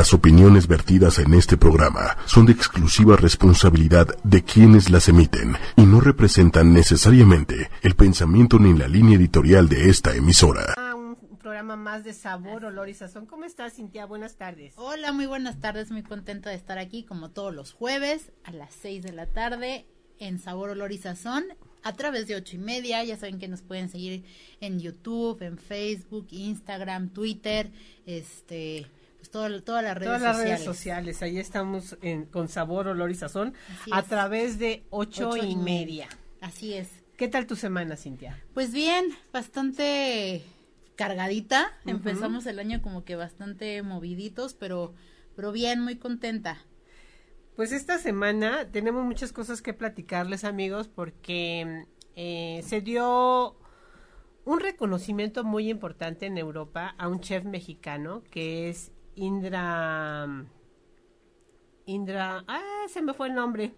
Las opiniones vertidas en este programa son de exclusiva responsabilidad de quienes las emiten y no representan necesariamente el pensamiento ni la línea editorial de esta emisora. Ah, un programa más de sabor, olor y sazón. ¿Cómo estás, Cintia? Buenas tardes. Hola, muy buenas tardes. Muy contenta de estar aquí como todos los jueves a las 6 de la tarde en Sabor, Olor y Sazón a través de ocho y media. Ya saben que nos pueden seguir en YouTube, en Facebook, Instagram, Twitter, este todas las redes Todas las redes sociales, ahí estamos en, con sabor, olor y sazón a través de ocho, y, media. Así es. ¿Qué tal tu semana, Cintia? Pues bien, bastante cargadita. Empezamos el año como que bastante moviditos, pero, pero bien, muy contenta. Pues esta semana tenemos muchas cosas que platicarles, amigos, porque eh, se dio un reconocimiento muy importante en Europa a un chef mexicano que es Indra. Indra. Ah, se me fue el nombre.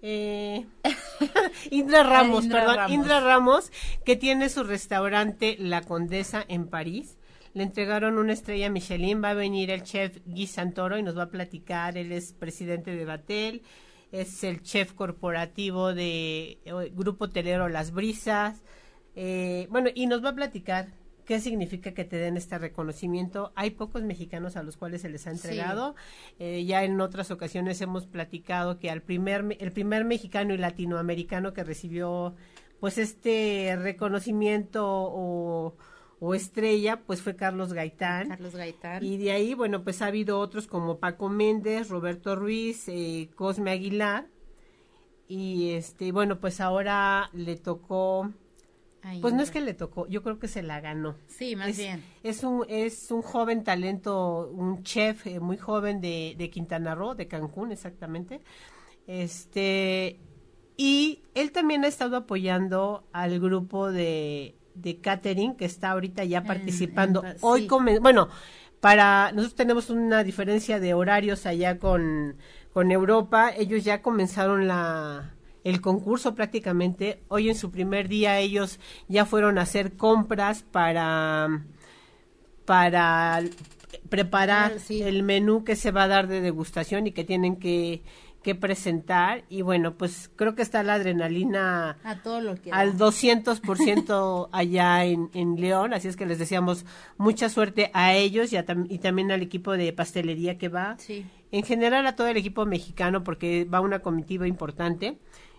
Eh, Indra Ramos, perdón. Indra Ramos, que tiene su restaurante La Condesa en París. Le entregaron una estrella Michelin. Va a venir el chef Guy Santoro y nos va a platicar. Él es presidente de Batel. Es el chef corporativo de eh, Grupo Telero Las Brisas. Eh, bueno, y nos va a platicar qué significa que te den este reconocimiento. Hay pocos mexicanos a los cuales se les ha entregado. Eh, ya en otras ocasiones hemos platicado que al primer, el primer mexicano y latinoamericano que recibió pues este reconocimiento o, estrella, pues fue Carlos Gaitán. Carlos Gaitán. Y de ahí, bueno, pues ha habido otros como Paco Méndez, Roberto Ruiz, eh, Cosme Aguilar. Y este, bueno, pues ahora le tocó pues no es que le tocó, yo creo que se la ganó. Sí, más bien. Es un, es un joven talento, un chef eh, muy joven de, de Quintana Roo, de Cancún exactamente. Este, y él también ha estado apoyando al grupo de, de catering que está ahorita ya participando. Hoy, bueno, para, nosotros tenemos una diferencia de horarios allá con, con Europa, ellos ya comenzaron la el concurso prácticamente. Hoy en su primer día ellos ya fueron a hacer compras para para preparar el menú que se va a dar de degustación y que tienen que, que presentar. Y bueno, pues creo que está la adrenalina a todo lo que al 200% allá en, en León, así es que les deseamos mucha suerte a ellos y, y también al equipo de pastelería que va. En general a todo el equipo mexicano porque va una comitiva importante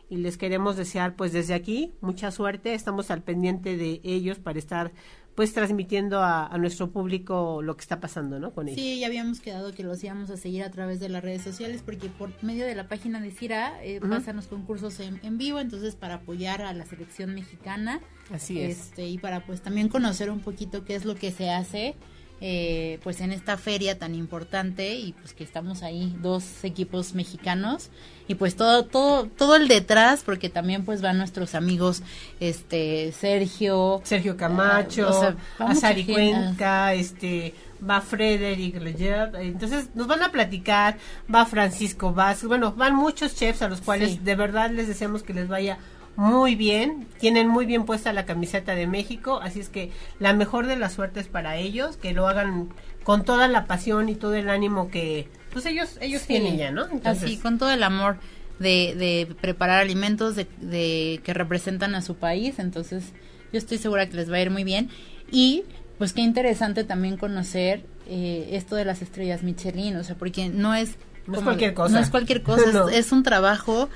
y les queremos desear pues desde aquí mucha suerte, estamos al pendiente de ellos para estar pues transmitiendo a, nuestro público lo que está pasando, ¿no? Con ellos. Sí, ya habíamos quedado que los íbamos a seguir a través de las redes sociales porque por medio de la página de Cira eh, pasan los concursos en, en, vivo, entonces para apoyar a la selección mexicana. Así es. Este, y para pues también conocer un poquito qué es lo que se hace eh, pues en esta feria tan importante y pues que estamos ahí dos equipos mexicanos y pues todo todo todo el detrás porque también pues van nuestros amigos este Sergio Sergio Camacho Azari Cuenca este va Frederick Leger, entonces nos van a platicar, va Francisco Vázquez, bueno, van muchos chefs a los cuales de verdad les deseamos que les vaya muy bien, tienen muy bien puesta la camiseta de México, así es que la mejor de las suertes para ellos, que lo hagan con toda la pasión y todo el ánimo que pues ellos ellos tienen ya, ¿no? así, con todo el amor de, de preparar alimentos de, de, que representan a su país, entonces yo estoy segura que les va a ir muy bien y pues qué interesante también conocer eh, esto de las estrellas Michelin, o sea, porque no es no es cualquier cosa. No es cualquier cosa, es, un trabajo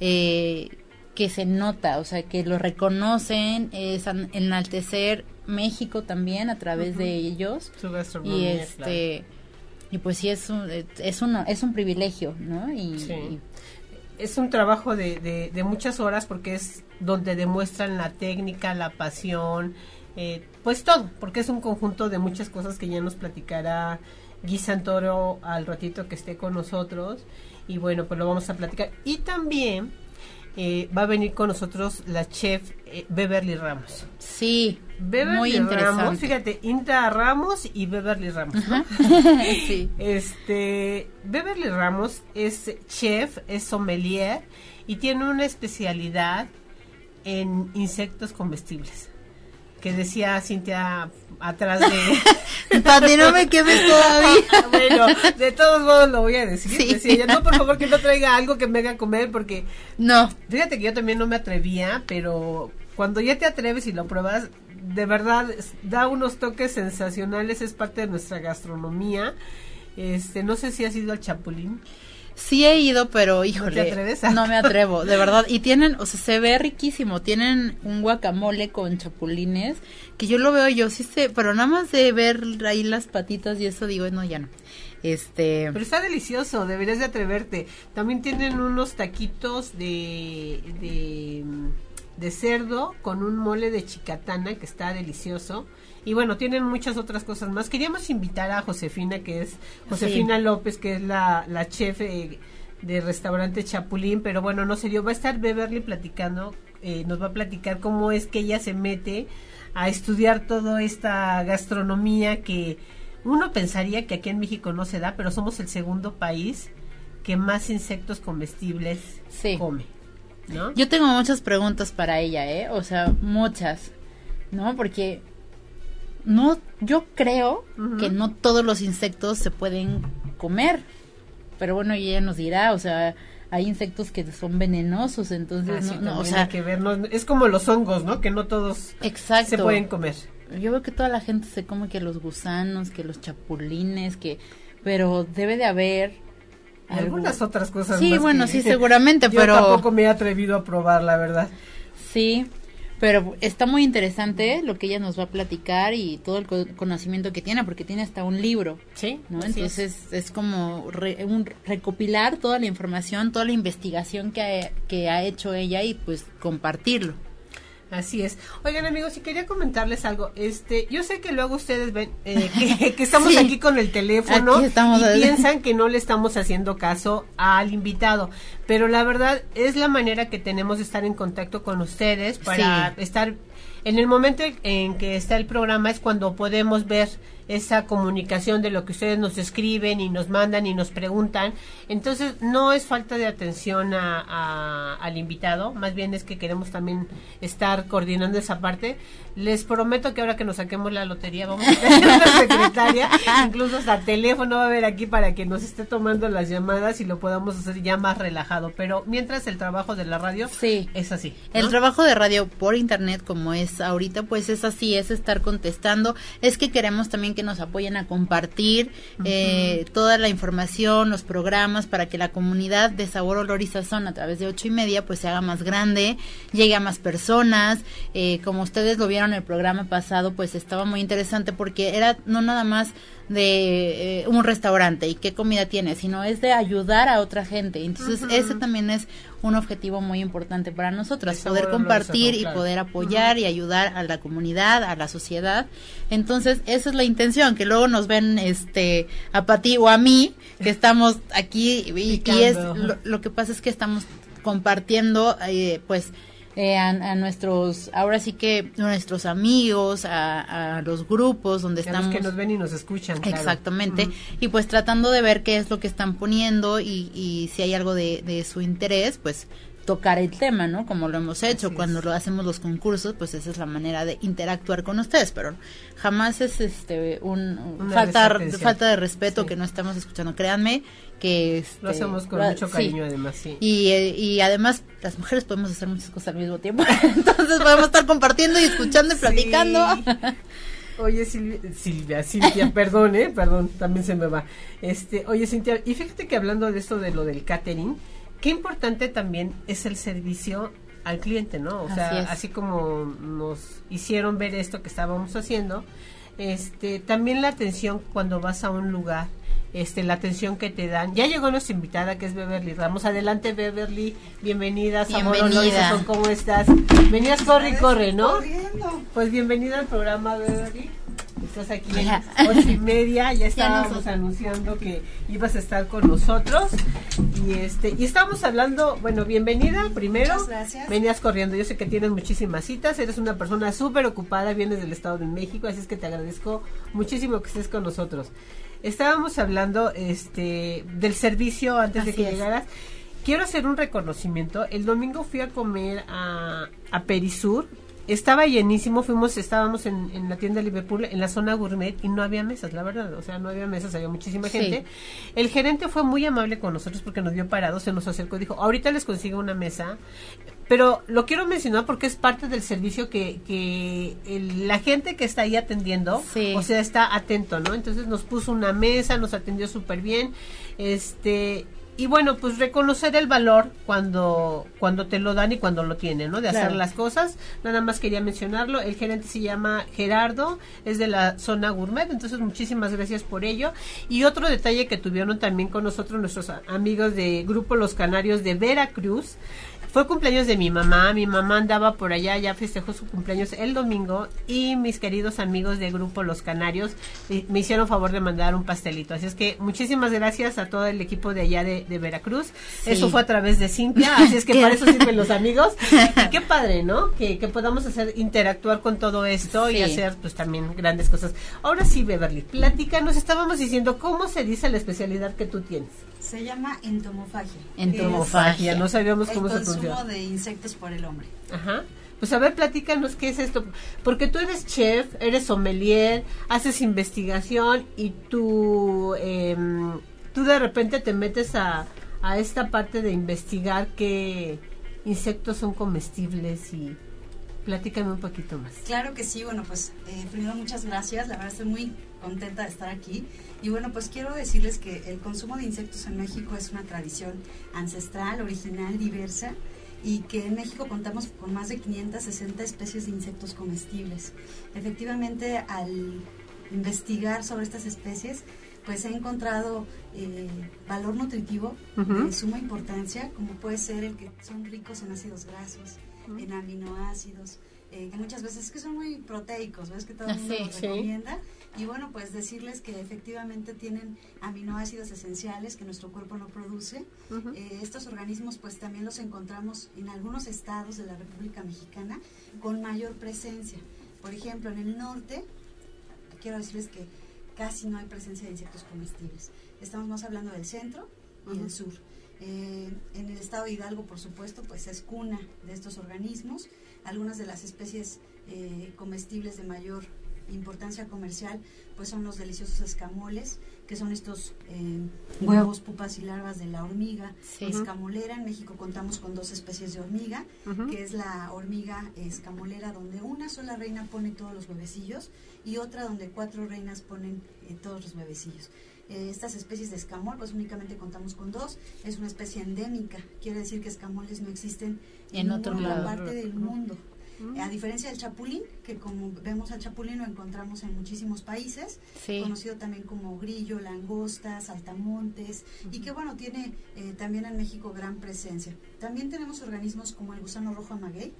eh, que se nota, o sea, que lo reconocen, es enaltecer México también a través de ellos. y este y pues sí es un, es un, es un privilegio, ¿no? Y, es un trabajo de, de, muchas horas porque es donde demuestran la técnica, la pasión, eh, pues todo, porque es un conjunto de muchas cosas que ya nos platicará Guy Santoro al ratito que esté con nosotros y bueno, pues lo vamos a platicar. Y también eh, va a venir con nosotros la chef eh, Beverly Ramos. Sí, Beverly muy interesante. Ramos, fíjate, Inta Ramos y Beverly Ramos. sí. Este, Beverly Ramos es chef, es sommelier y tiene una especialidad en insectos comestibles. Que decía Cintia atrás de... Para no me quemes todavía. bueno, de todos modos lo voy a decir. Decía ella, no, por favor, que no traiga algo que me haga comer porque... No. Fíjate que yo también no me atrevía, pero cuando ya te atreves y lo pruebas, de verdad da unos toques sensacionales, es parte de nuestra gastronomía. Este, no sé si has ido al Chapulín. Sí he ido, pero híjole, ¿No, me atrevo, de verdad. Y tienen, o sea, se ve riquísimo. Tienen un guacamole con chapulines que yo lo veo yo sí sé, pero nada más de ver ahí las patitas y eso digo, no, ya no. Este, pero está delicioso, deberías de atreverte. También tienen unos taquitos de de de cerdo con un mole de chicatana que está delicioso. Y bueno, tienen muchas otras cosas más. Queríamos invitar a Josefina, que es Josefina López, que es la, la chef eh, de restaurante Chapulín, pero bueno, no se dio. Va a estar Beverly platicando, eh, nos va a platicar cómo es que ella se mete a estudiar toda esta gastronomía que uno pensaría que aquí en México no se da, pero somos el segundo país que más insectos comestibles come. Yo tengo muchas preguntas para ella, ¿eh? O sea, muchas, ¿no? Porque no, yo creo que no todos los insectos se pueden comer, pero bueno, ella nos dirá, o sea, hay insectos que son venenosos, entonces ah, no, o sea, que ver, es como los hongos, ¿no? Que no todos se pueden comer. Yo veo que toda la gente se come que los gusanos, que los chapulines, que pero debe de haber algunas otras cosas sí bueno sí seguramente pero tampoco me he atrevido a probar la verdad. Sí pero está muy interesante lo que ella nos va a platicar y todo el conocimiento que tiene porque tiene hasta un libro sí ¿no? entonces es. como un recopilar toda la información toda la investigación que que ha hecho ella y pues compartirlo Así es. Oigan amigos, si quería comentarles algo, este, yo sé que luego ustedes ven eh, que, estamos aquí con el teléfono y piensan que no le estamos haciendo caso al invitado, pero la verdad es la manera que tenemos de estar en contacto con ustedes para estar en el momento en que está el programa es cuando podemos ver esa comunicación de lo que ustedes nos escriben y nos mandan y nos preguntan. Entonces, no es falta de atención a, al invitado, más bien es que queremos también estar coordinando esa parte. Les prometo que ahora que nos saquemos la lotería vamos a tener una secretaria, incluso hasta teléfono va a haber aquí para que nos esté tomando las llamadas y lo podamos hacer ya más relajado. Pero mientras el trabajo de la radio sí. es así. El trabajo de radio por internet, como es ahorita, pues es así, es estar contestando. Es que queremos también que nos apoyen a compartir eh, toda la información, los programas, para que la comunidad de Sabor, Olor y Sazón a través de ocho y media pues se haga más grande, llegue a más personas. Eh, como ustedes lo vieron en el programa pasado, pues estaba muy interesante porque era no nada más de eh, un restaurante y qué comida tiene, sino es de ayudar a otra gente. Entonces, ese también es un objetivo muy importante para nosotros, poder compartir y poder apoyar y ayudar a la comunidad, a la sociedad. Entonces, esa es la intención, que luego nos ven este a Pati o a mí, que estamos aquí y, es lo, que pasa es que estamos compartiendo eh, pues eh, a, nuestros, ahora sí que nuestros amigos, a, los grupos donde estamos. que nos ven y nos escuchan. Exactamente. Y pues tratando de ver qué es lo que están poniendo y, y si hay algo de, de su interés, pues tocar el tema, ¿no? Como lo hemos hecho cuando lo hacemos los concursos, pues esa es la manera de interactuar con ustedes, pero jamás es este un falta falta de respeto que no estamos escuchando. Créanme que este, lo hacemos con mucho cariño además, sí. Y, eh, y además las mujeres podemos hacer muchas cosas al mismo tiempo, entonces podemos estar compartiendo y escuchando y platicando. Oye, Silvia, Silvia, Cintia, perdón, eh, perdón, también se me va. Este, oye, Cintia, y fíjate que hablando de esto de lo del catering, qué importante también es el servicio al cliente, ¿no? O sea, así como nos hicieron ver esto que estábamos haciendo, este, también la atención cuando vas a un lugar, este, la atención que te dan. Ya llegó nuestra invitada que es Beverly Ramos. Adelante Beverly, bienvenida, bienvenida. ¿cómo estás? Venías corre y corre, ¿no? Pues bienvenida al programa Beverly. Estás aquí en ocho y media, ya estábamos anunciando que ibas a estar con nosotros y este y estábamos hablando, bueno, bienvenida primero. gracias. Venías corriendo, yo sé que tienes muchísimas citas, eres una persona súper ocupada, vienes del Estado de México, así es que te agradezco muchísimo que estés con nosotros. Estábamos hablando este del servicio antes de que llegaras. Quiero hacer un reconocimiento. El domingo fui a comer a, a Perisur estaba llenísimo, fuimos, estábamos en, en, la tienda de Liverpool, en la zona gourmet, y no había mesas, la verdad, o sea, no había mesas, había muchísima gente. El gerente fue muy amable con nosotros porque nos vio parados, se nos acercó y dijo, ahorita les consigo una mesa, pero lo quiero mencionar porque es parte del servicio que, que la gente que está ahí atendiendo, o sea, está atento, ¿no? Entonces nos puso una mesa, nos atendió súper bien, este, y bueno, pues reconocer el valor cuando, cuando te lo dan y cuando lo tienen, ¿no? De hacer las cosas. Nada más quería mencionarlo. El gerente se llama Gerardo, es de la zona gourmet, entonces muchísimas gracias por ello. Y otro detalle que tuvieron también con nosotros nuestros amigos de Grupo Los Canarios de Veracruz, fue cumpleaños de mi mamá, mi mamá andaba por allá, ya festejó su cumpleaños el domingo y mis queridos amigos de grupo Los Canarios me hicieron favor de mandar un pastelito. Así es que muchísimas gracias a todo el equipo de allá de, Veracruz. Eso fue a través de Cintia, así es que para eso sirven los amigos. Y qué padre, ¿no? Que, que podamos hacer, interactuar con todo esto y hacer pues también grandes cosas. Ahora sí, Beverly, nos estábamos diciendo cómo se dice la especialidad que tú tienes. Se llama entomofagia. Entomofagia, no sabíamos cómo se pronuncia. consumo de insectos por el hombre. Ajá. Pues a ver, platícanos qué es esto. Porque tú eres chef, eres sommelier, haces investigación y tú, em, tú de repente te metes a, a esta parte de investigar qué insectos son comestibles y platícame un poquito más. Claro que sí, bueno, pues eh, primero muchas gracias, la verdad estoy muy contenta de estar aquí. Y bueno, pues quiero decirles que el consumo de insectos en México es una tradición ancestral, original, diversa y que en México contamos con más de 560 especies de insectos comestibles. Efectivamente, al investigar sobre estas especies, pues he encontrado eh, valor nutritivo de suma importancia, como puede ser el que son ricos en ácidos grasos, en aminoácidos, eh, que muchas veces que son muy proteicos, ¿ves? Que todo el mundo recomienda. Y bueno, pues decirles que efectivamente tienen aminoácidos esenciales que nuestro cuerpo no produce. Eh, estos organismos pues también los encontramos en algunos estados de la República Mexicana con mayor presencia. Por ejemplo, en el norte, quiero decirles que casi no hay presencia de insectos comestibles. Estamos más hablando del centro y del sur. Eh, en el estado de Hidalgo, por supuesto, pues es cuna de estos organismos. Algunas de las especies eh, comestibles de mayor importancia comercial, pues son los deliciosos escamoles, que son estos eh, huevos, pupas y larvas de la hormiga escamolera. En México contamos con dos especies de hormiga, que es la hormiga escamolera, donde una sola reina pone todos los huevecillos y otra donde cuatro reinas ponen todos los huevecillos. Eh, estas especies de escamol, pues únicamente contamos con dos. Es una especie endémica, quiere decir que escamoles no existen en, otra parte del mundo. A diferencia del chapulín, que como vemos al chapulín lo encontramos en muchísimos países, conocido también como grillo, langosta, saltamontes, y que bueno, tiene eh, también en México gran presencia. También tenemos organismos como el gusano rojo amaguey,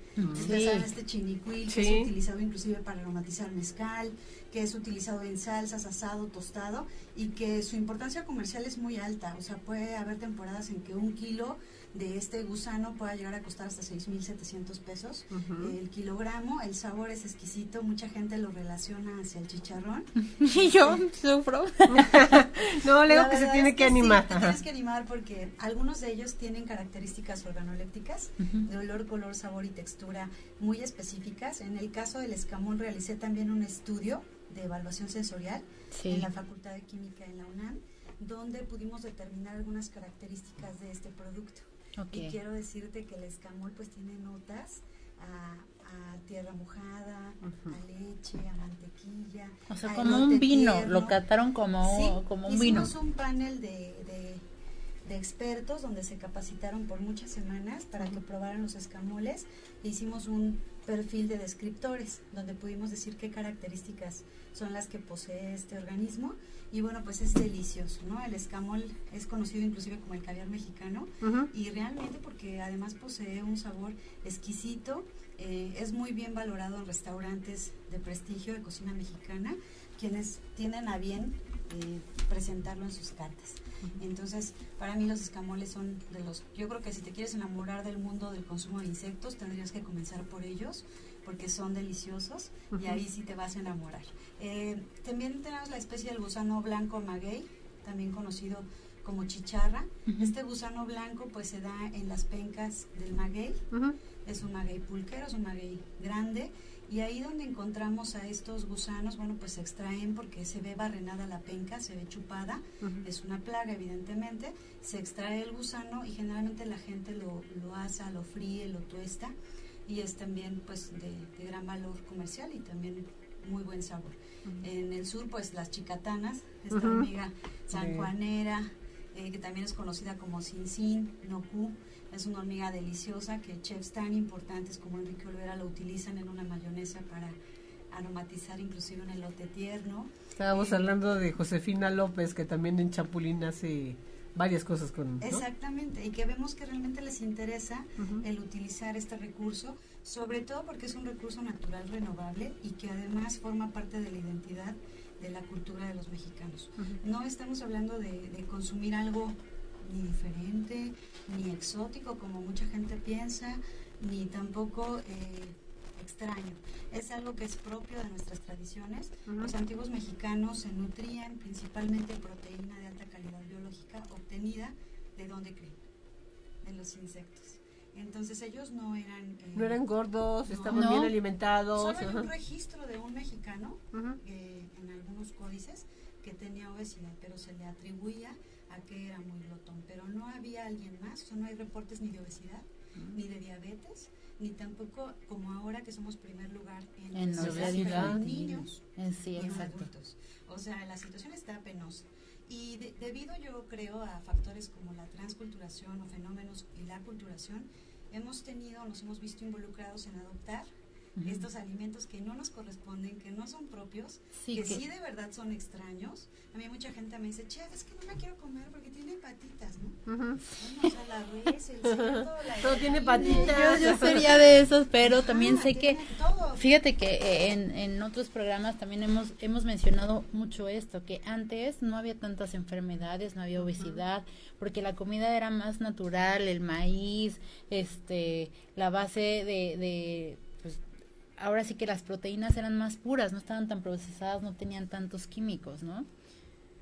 este chinicuil, que es utilizado inclusive para aromatizar mezcal, que es utilizado en salsas, asado, tostado, y que su importancia comercial es muy alta. O sea, puede haber temporadas en que un kilo de este gusano pueda llegar a costar hasta 6.700 pesos el kilogramo. El sabor es exquisito, mucha gente lo relaciona hacia el chicharrón. y yo sufro. no, le digo que se tiene que, animar. te tienes que animar porque algunos de ellos tienen características organolépticas de olor, color, sabor y textura muy específicas. En el caso del escamón realicé también un estudio de evaluación sensorial en la Facultad de Química en la UNAM, donde pudimos determinar algunas características de este producto. Y quiero decirte que el escamol pues tiene notas a, tierra mojada, a leche, a mantequilla. O sea, como un vino, lo cataron como, como un vino. Hicimos un panel de, de, expertos donde se capacitaron por muchas semanas para que probaran los escamoles. E hicimos un perfil de descriptores donde pudimos decir qué características son las que posee este organismo. Y bueno pues es delicioso no el escamol es conocido inclusive como el caviar mexicano. Y realmente porque además posee un sabor exquisito eh, es muy bien valorado en restaurantes de prestigio de cocina mexicana quienes tienen a bien eh, presentarlo en sus cartas entonces para mí los escamoles son de los yo creo que si te quieres enamorar del mundo del consumo de insectos tendrías que comenzar por ellos porque son deliciosos y ahí sí te vas a enamorar. Eh, también tenemos la especie del gusano blanco maguey, también conocido como chicharra. Este gusano blanco pues se da en las pencas del maguey. Es un maguey pulquero, es un maguey grande. Y ahí donde encontramos a estos gusanos, bueno, pues se extraen porque se ve barrenada la penca, se ve chupada. Es una plaga, evidentemente. Se extrae el gusano y generalmente la gente lo, lo asa, lo fríe, lo tuesta. Y es también pues de, gran valor comercial y también muy buen sabor. En el sur, pues las chicatanas, esta hormiga sanjuanera, eh, que también es conocida como Sin Noku. Es una hormiga deliciosa que chefs tan importantes como Enrique Olvera lo utilizan en una mayonesa para aromatizar inclusive un elote tierno. Estábamos eh, hablando de Josefina López, que también en Chapulín hace varias cosas con... Exactamente, y que vemos que realmente les interesa el utilizar este recurso, sobre todo porque es un recurso natural renovable y que además forma parte de la identidad de la cultura de los mexicanos. No estamos hablando de, consumir algo ni diferente, ni exótico, como mucha gente piensa, ni tampoco eh, extraño. Es algo que es propio de nuestras tradiciones. Los antiguos mexicanos se nutrían principalmente de proteína de alta calidad biológica obtenida de dónde creen, de los insectos. Entonces ellos no eran... Eh, no eran gordos, estaban bien alimentados. Solo hay un registro de un mexicano eh, en algunos códices que tenía obesidad, pero se le atribuía a que era muy glotón. Pero no había alguien más, o no hay reportes ni de obesidad, ni de diabetes, ni tampoco como ahora que somos primer lugar en, en los niños y en adultos. O sea, la situación está penosa. Y debido yo creo a factores como la transculturación o fenómenos y la culturación, hemos tenido, nos hemos visto involucrados en adoptar estos alimentos que no nos corresponden, que no son propios, que, sí de verdad son extraños. A mí mucha gente me dice, chef, es que no la quiero comer porque tiene patitas, ¿no? o sea, la res, el cerdo, la Todo tiene patitas. Yo, sería de esos, pero también sé que, fíjate que eh, en, en otros programas también hemos, hemos mencionado mucho esto, que antes no había tantas enfermedades, no había obesidad, porque la comida era más natural, el maíz, este, la base de, de ahora sí que las proteínas eran más puras, no estaban tan procesadas, no tenían tantos químicos, ¿no?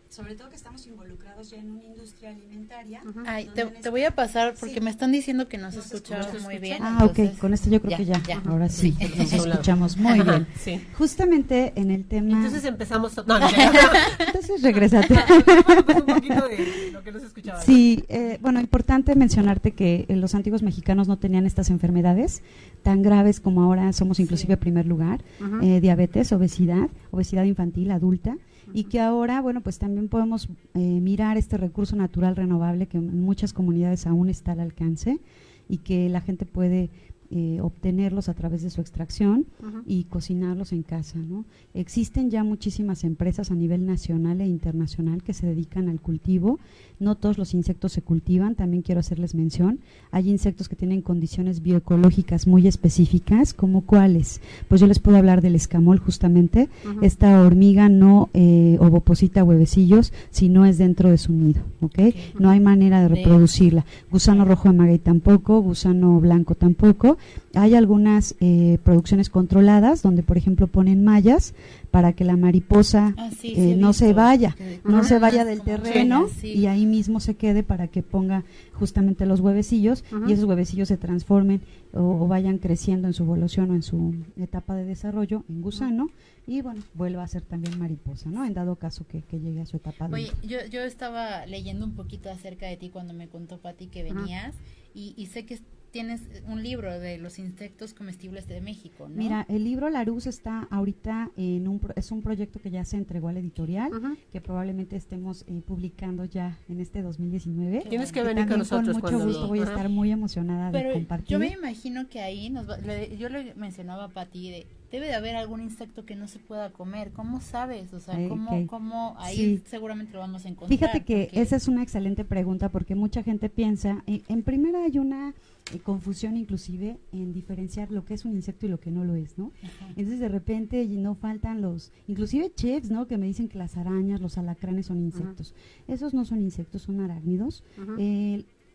Sobre todo que estamos involucrados ya en una industria alimentaria. Ay, te, voy a pasar porque me están diciendo que no se escucha muy bien. Ah, ok, con esto yo creo que ya, ahora sí, nos escuchamos muy bien. Sí. Justamente en el tema... Entonces empezamos... No, no, Entonces regresate. Un poquito de lo que nos escuchaba. Sí, eh, bueno, importante mencionarte que eh, los antiguos mexicanos no tenían estas enfermedades tan graves como ahora somos inclusive primer lugar, eh, diabetes, obesidad, obesidad infantil, adulta, y que ahora, bueno, pues también podemos eh, mirar este recurso natural renovable que en muchas comunidades aún está al alcance y que la gente puede eh, obtenerlos a través de su extracción y cocinarlos en casa. ¿no? Existen ya muchísimas empresas a nivel nacional e internacional que se dedican al cultivo. No todos los insectos se cultivan, también quiero hacerles mención. Hay insectos que tienen condiciones bioecológicas muy específicas, como cuáles. Pues yo les puedo hablar del escamol justamente. Esta hormiga no eh, ovoposita huevecillos si no es dentro de su nido. ¿okay? No hay manera de reproducirla. Gusano rojo de maguey tampoco, gusano blanco tampoco hay algunas eh, producciones controladas donde, por ejemplo, ponen mallas para que la mariposa ah, eh, no se vaya, no se vaya del terreno y ahí mismo se quede para que ponga justamente los huevecillos y esos huevecillos se transformen o, vayan creciendo en su evolución o en su etapa de desarrollo en gusano y bueno, vuelva a ser también mariposa, ¿no? En dado caso que, llegue a su etapa. Oye, yo, yo estaba leyendo un poquito acerca de ti cuando me contó Pati que venías y, y, sé que tienes un libro de los insectos comestibles de México, ¿no? Mira, el libro La Luz está ahorita en un es un proyecto que ya se entregó a la editorial, que probablemente estemos eh, publicando ya en este 2019. Tienes que, venir con nosotros con mucho gusto voy a estar muy emocionada de compartir. Yo me imagino que ahí nos yo le mencionaba a Pati de debe de haber algún insecto que no se pueda comer. ¿Cómo sabes? O sea, ¿cómo, cómo ahí seguramente lo vamos a encontrar? Fíjate que esa es una excelente pregunta porque mucha gente piensa, en, en primera hay una eh, confusión inclusive en diferenciar lo que es un insecto y lo que no lo es, ¿no? Entonces de repente no faltan los, inclusive chefs, ¿no? Que me dicen que las arañas, los alacranes son insectos. Esos no son insectos, son arácnidos.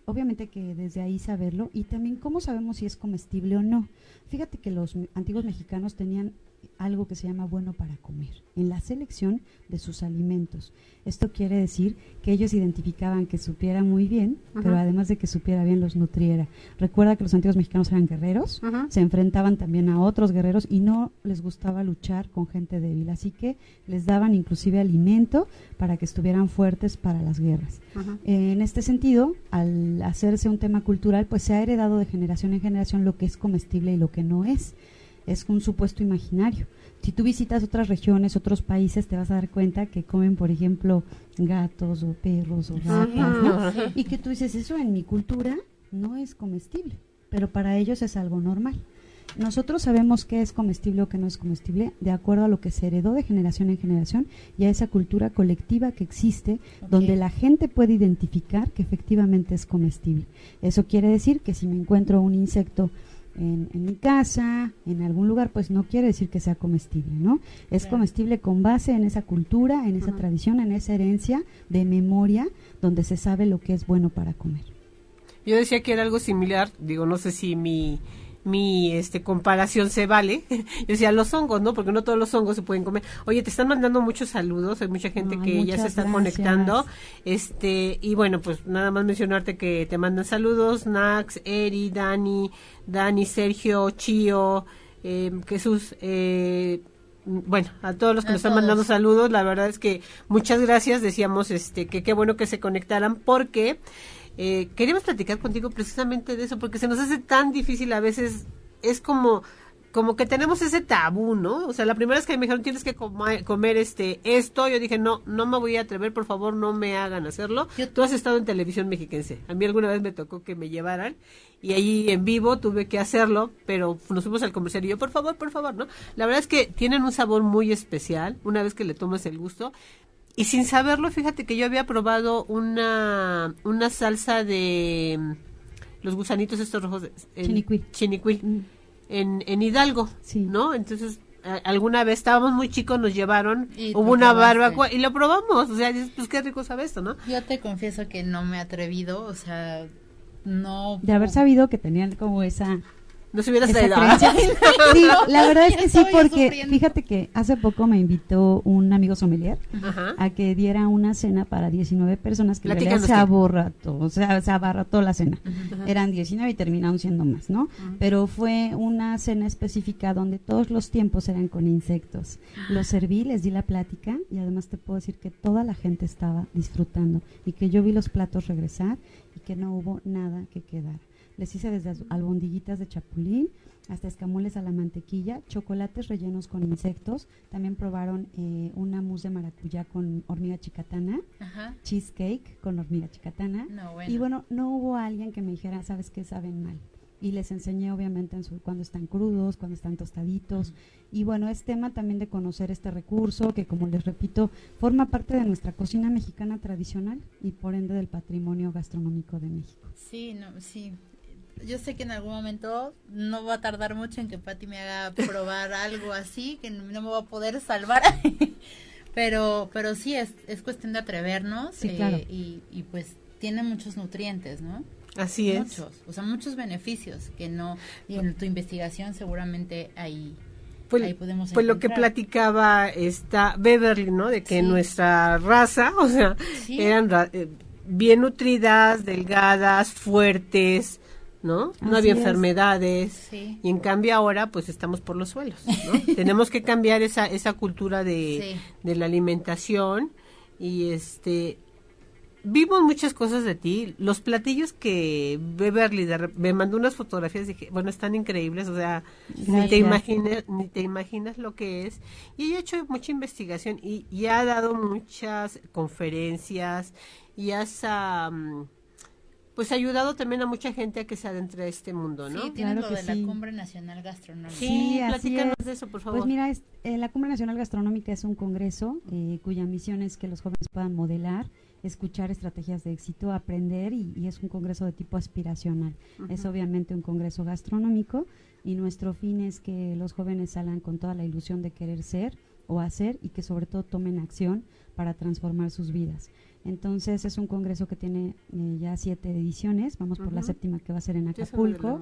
obviamente que desde ahí saberlo y también cómo sabemos si es comestible o no. Fíjate que los antiguos mexicanos tenían algo que se llama bueno para comer, en la selección de sus alimentos. Esto quiere decir que ellos identificaban que supiera muy bien, pero además de que supiera bien, los nutriera. Recuerda que los antiguos mexicanos eran guerreros, se enfrentaban también a otros guerreros y no les gustaba luchar con gente débil, así que les daban inclusive alimento para que estuvieran fuertes para las guerras. en este sentido, al hacerse un tema cultural, pues se ha heredado de generación en generación lo que es comestible y lo que no es. Es un supuesto imaginario. Si tú visitas otras regiones, otros países, te vas a dar cuenta que comen, por ejemplo, gatos o perros o ratas, Y que tú dices, eso en mi cultura no es comestible, pero para ellos es algo normal. Nosotros sabemos qué es comestible o qué no es comestible de acuerdo a lo que se heredó de generación en generación y a esa cultura colectiva que existe donde la gente puede identificar que efectivamente es comestible. Eso quiere decir que si me encuentro un insecto en, mi casa, en algún lugar, pues no quiere decir que sea comestible, ¿no? Es comestible con base en esa cultura, en esa tradición, en esa herencia de memoria, donde se sabe lo que es bueno para comer. Yo decía que era algo similar, digo, no sé si mi mi este comparación se vale. Yo decía los hongos, ¿no? Porque no todos los hongos se pueden comer. Oye, te están mandando muchos saludos, hay mucha gente que ya se está conectando. Este, y bueno, pues nada más mencionarte que te mandan saludos, Nax, Eri, Dani, Dani, Sergio, Chio, eh, Jesús, eh, bueno, a todos los que nos están mandando saludos, la verdad es que muchas gracias, decíamos este que qué bueno que se conectaran porque eh, queríamos platicar contigo precisamente de eso, porque se nos hace tan difícil a veces, es como como que tenemos ese tabú, ¿no? O sea, la primera vez que me dijeron tienes que comer, este esto, yo dije, no, no me voy a atrever, por favor, no me hagan hacerlo. Tú has estado en televisión mexiquense. A mí alguna vez me tocó que me llevaran y ahí en vivo tuve que hacerlo, pero nos fuimos al comercial y yo, por favor, por favor, ¿no? La verdad es que tienen un sabor muy especial una vez que le tomas el gusto y sin saberlo, fíjate que yo había probado una, una salsa de mm, los gusanitos estos rojos. En, chinicuil. Mm. En, en Hidalgo, ¿no? Entonces, alguna vez estábamos muy chicos, nos llevaron, hubo una barbacoa y lo probamos. O sea, pues qué rico sabe esto, ¿no? Yo te confieso que no me he atrevido, o sea, no. De haber sabido que tenían como esa no se hubiera salido. sí, la verdad es que sí, porque fíjate que hace poco me invitó un amigo sommelier a que diera una cena para 19 personas que se aborrató, o sea, se abarrató la cena. Eran 19 y terminaron siendo más, ¿no? Pero fue una cena específica donde todos los tiempos eran con insectos. Los serví, les di la plática y además te puedo decir que toda la gente estaba disfrutando y que yo vi los platos regresar y que no hubo nada que quedar. Les hice desde albondiguitas de chapulín hasta escamoles a la mantequilla, chocolates rellenos con insectos. También probaron eh, una mousse de maracuyá con hormiga chicatana, cheesecake con hormiga chicatana. Y bueno, no hubo alguien que me dijera, ¿sabes qué? Saben mal y les enseñé obviamente en su, cuando están crudos, cuando están tostaditos. Y bueno, es tema también de conocer este recurso que, como les repito, forma parte de nuestra cocina mexicana tradicional y por ende del patrimonio gastronómico de México. Sí, no, sí yo sé que en algún momento no va a tardar mucho en que Patti me haga probar algo así, que no me va a poder salvar. pero pero sí, es, es cuestión de atrevernos eh, y, y, pues tiene muchos nutrientes, ¿no? Así es. Muchos, o sea, muchos beneficios que no, y en tu investigación seguramente ahí, pues, ahí podemos Pues lo que platicaba esta Beverly, ¿no? De que nuestra raza, o sea, eran eh, bien nutridas, delgadas, fuertes, ¿no? no había enfermedades y en cambio ahora pues estamos por los suelos, ¿no? Tenemos que cambiar esa esa cultura de, de la alimentación y este vimos muchas cosas de ti, los platillos que Beverly me mandó unas fotografías dije, bueno, están increíbles, o sea, ni te imaginas ni te imaginas lo que es. Y ella ha hecho mucha investigación y, y ha dado muchas conferencias y has pues ha ayudado también a mucha gente a que se adentre a este mundo, ¿no? Sí, tiene lo de la Cumbre Nacional Gastronómica. Sí, platícanos de eso, por favor. Pues mira, eh, la Cumbre Nacional Gastronómica es un congreso eh, cuya misión es que los jóvenes puedan modelar, escuchar estrategias de éxito, aprender y, es un congreso de tipo aspiracional. Es obviamente un congreso gastronómico y nuestro fin es que los jóvenes salgan con toda la ilusión de querer ser o hacer y que sobre todo tomen acción para transformar sus vidas. Entonces es un congreso que tiene eh, ya siete ediciones, vamos por la séptima que va a ser en Acapulco,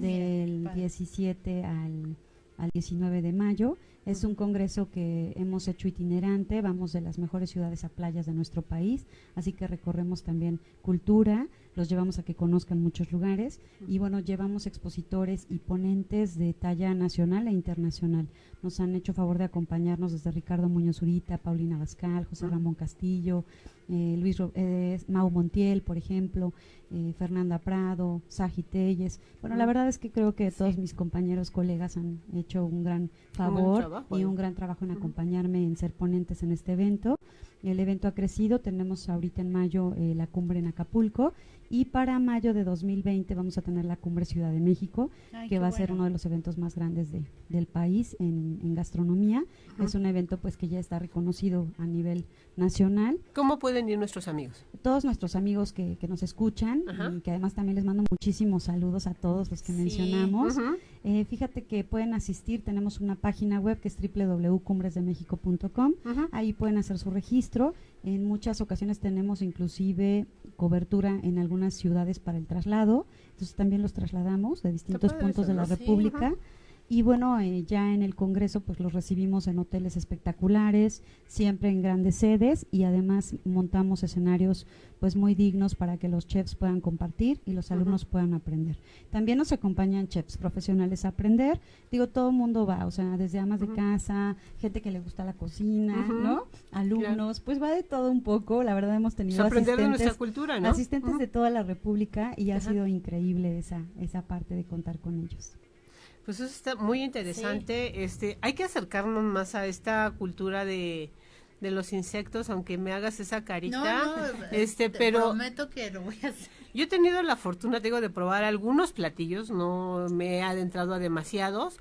del 17 al al 19 de mayo. Es un congreso que hemos hecho itinerante, vamos de las mejores ciudades a playas de nuestro país, así que recorremos también cultura, los llevamos a que conozcan muchos lugares. Y bueno, llevamos expositores y ponentes de talla nacional e internacional. Nos han hecho favor de acompañarnos desde Ricardo Muñoz Urita, Paulina Bascal, José Ramón Castillo, eh, Luis eh, Mau Montiel, por ejemplo, eh, Fernanda Prado, Saji Telles. Bueno, la verdad es que creo que todos mis compañeros, colegas han hecho un gran favor y un gran trabajo en acompañarme en ser ponentes en este evento. El evento ha crecido, tenemos ahorita en mayo eh, la cumbre en Acapulco y para mayo de 2020 vamos a tener la cumbre Ciudad de México, que va a ser uno de los eventos más grandes de, del país en, gastronomía. Es un evento pues que ya está reconocido a nivel nacional. ¿Cómo pueden ir nuestros amigos? Todos nuestros amigos que, que nos escuchan y que además también les mando muchísimos saludos a todos los que mencionamos. Eh, fíjate que pueden asistir, tenemos una página web que es www.cumbresdemexico.com, ahí pueden hacer su registro. En muchas ocasiones tenemos inclusive cobertura en algunas ciudades para el traslado, entonces también los trasladamos de distintos puntos de la República. Y bueno, eh, ya en el Congreso pues los recibimos en hoteles espectaculares, siempre en grandes sedes y además montamos escenarios pues muy dignos para que los chefs puedan compartir y los alumnos puedan aprender. También nos acompañan chefs profesionales a aprender. Digo, todo el mundo va, o sea, desde amas de casa, gente que le gusta la cocina, ¿no? Alumnos, pues va de todo un poco. La verdad hemos tenido pues aprender de nuestra cultura, ¿no? Asistentes de toda la República y ha sido increíble esa esa parte de contar con ellos. Pues eso está muy interesante. Este, hay que acercarnos más a esta cultura de, de los insectos, aunque me hagas esa carita. No, no, este, te pero prometo que lo voy a hacer. Yo he tenido la fortuna, digo, de probar algunos platillos, no me he adentrado a demasiados,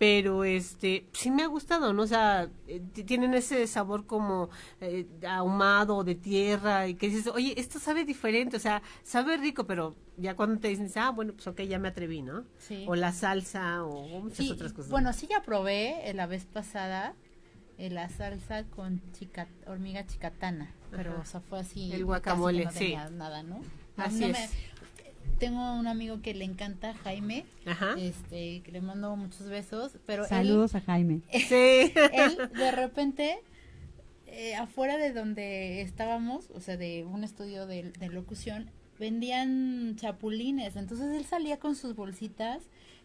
pero este sí me ha gustado, ¿no? O sea, eh, tienen ese sabor como eh, ahumado de tierra y que dices, oye, esto sabe diferente, o sea, sabe rico, pero ya cuando te dicen, ah, bueno, pues ok, ya me atreví, ¿no? Sí. O la salsa o muchas otras cosas. Bueno, sí ya probé eh, la vez pasada la salsa con chica, hormiga chicatana, pero o sea, fue así. El guacamole, no sí. nada, ¿no? Así es tengo un amigo que le encanta Jaime, este, que le mando muchos besos, pero saludos a Jaime. Sí. él de repente eh, afuera de donde estábamos, o sea, de un estudio de, locución, vendían chapulines, entonces él salía con sus bolsitas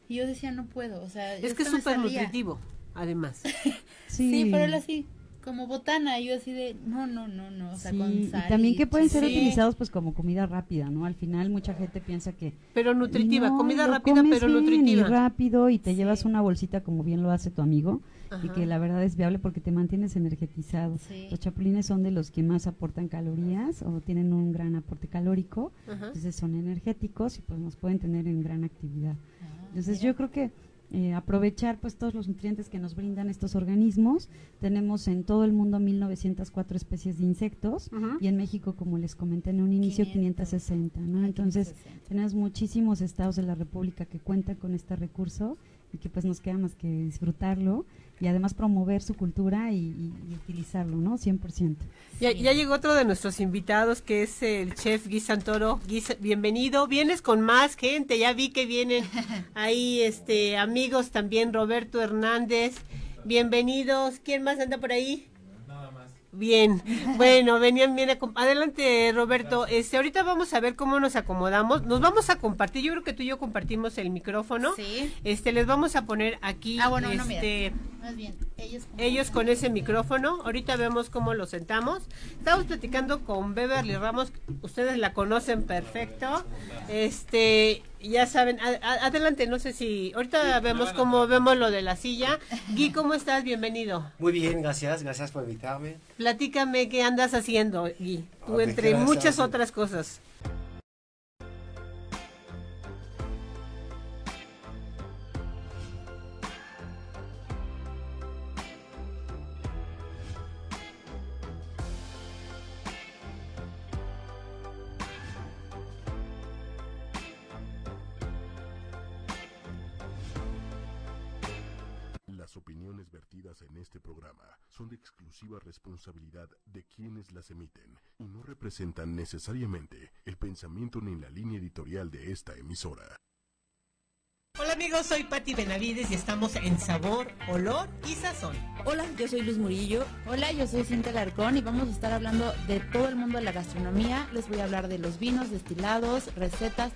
y yo decía no puedo, o sea, es que es súper nutritivo, además. sí. sí, pero él así como botana, yo así de, no, no, no, no, o sea, con Y también que pueden ser utilizados pues como comida rápida, ¿no? Al final mucha gente piensa que... Pero nutritiva, comida rápida pero nutritiva. Y rápido y te llevas una bolsita como bien lo hace tu amigo y que la verdad es viable porque te mantienes energetizado. Los chapulines son de los que más aportan calorías o tienen un gran aporte calórico, entonces son energéticos y pues nos pueden tener en gran actividad. Ah, entonces yo creo que eh, aprovechar pues todos los nutrientes que nos brindan estos organismos. Tenemos en todo el mundo 1904 especies de insectos y en México, como les comenté en un inicio, 560, ¿no? Entonces, tenemos muchísimos estados de la República que cuentan con este recurso y que pues nos queda más que disfrutarlo y además promover su cultura y, utilizarlo, ¿no? 100%. Ya, ya, llegó otro de nuestros invitados que es el chef Guy Santoro. Guy, bienvenido. Vienes con más gente, ya vi que vienen ahí este amigos también, Roberto Hernández. Bienvenidos. ¿Quién más anda por ahí? Bien, bueno, venían bien. Adelante, Roberto. Este, ahorita vamos a ver cómo nos acomodamos. Nos vamos a compartir. Yo creo que tú y yo compartimos el micrófono. Sí. Este, les vamos a poner aquí. Ah, bueno, este, Más bien, ellos con, ellos con ese micrófono. Ahorita vemos cómo lo sentamos. Estamos platicando con Beverly Ramos. Ustedes la conocen perfecto. Este, ya saben, adelante, no sé si ahorita vemos cómo vemos lo de la silla. Gui, ¿cómo estás? Bienvenido. Muy bien, gracias, gracias por invitarme. Platícame qué andas haciendo, Gui, tú entre muchas otras cosas. Vertidas en este programa son de exclusiva responsabilidad de quienes las emiten y no representan necesariamente el pensamiento ni la línea editorial de esta emisora. Hola amigos, soy Patti Benavides y estamos en Sabor, Olor y Sazón. Hola, yo soy Luz Murillo. Hola, yo soy Cintia Larcón y vamos a estar hablando de todo el mundo de la gastronomía. Les voy a hablar de los vinos, destilados, recetas.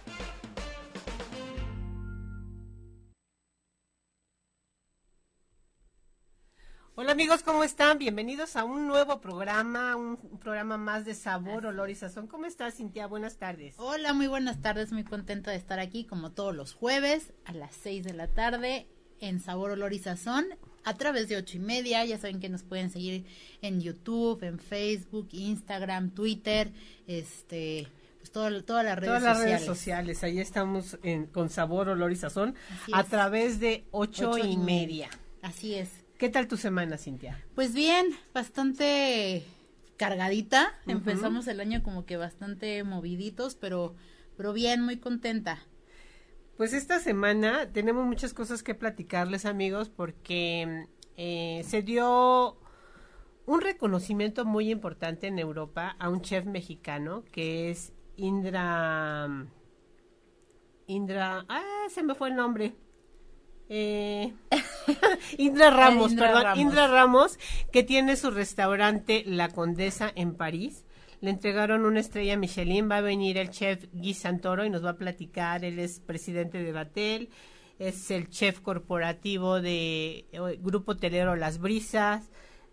Amigos, ¿cómo están? Bienvenidos a un nuevo programa, un, programa más de sabor, olor y sazón. ¿Cómo estás, Cintia? Buenas tardes. Hola, muy buenas tardes, muy contenta de estar aquí como todos los jueves a las 6 de la tarde en Sabor, Olor y Sazón a través de ocho y media. Ya saben que nos pueden seguir en YouTube, en Facebook, Instagram, Twitter, este, pues todas las redes Todas las redes sociales. Ahí estamos en, con Sabor, Olor y Sazón a través de ocho, y, media. Así es. ¿Qué tal tu semana, Cintia? Pues bien, bastante cargadita. Empezamos el año como que bastante moviditos, pero, pero bien, muy contenta. Pues esta semana tenemos muchas cosas que platicarles, amigos, porque eh, se dio un reconocimiento muy importante en Europa a un chef mexicano que es Indra. Indra. Ah, se me fue el nombre. Eh, Indra Ramos, perdón, Indra Ramos, que tiene su restaurante La Condesa en París. Le entregaron una estrella Michelin, va a venir el chef Guy Santoro y nos va a platicar, él es presidente de Batel, es el chef corporativo de eh, Grupo Telero Las Brisas,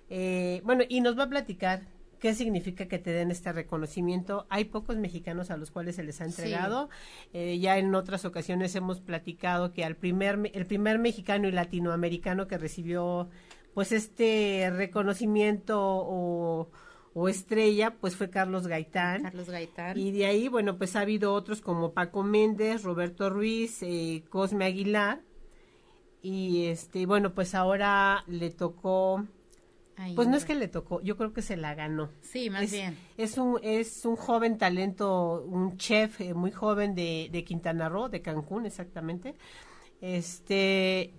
eh, bueno, y nos va a platicar ¿Qué significa que te den este reconocimiento? Hay pocos mexicanos a los cuales se les ha entregado. Eh, ya en otras ocasiones hemos platicado que al primer, el primer mexicano y latinoamericano que recibió pues este reconocimiento o, estrella, pues fue Carlos Gaitán. Carlos Gaitán. Y de ahí, bueno, pues ha habido otros como Paco Méndez, Roberto Ruiz, eh, Cosme Aguilar. Y este, bueno, pues ahora le tocó pues no es que le tocó, yo creo que se la ganó. Sí, más bien. Es un, es un joven talento, un chef eh, muy joven de, de Quintana Roo, de Cancún exactamente. Este,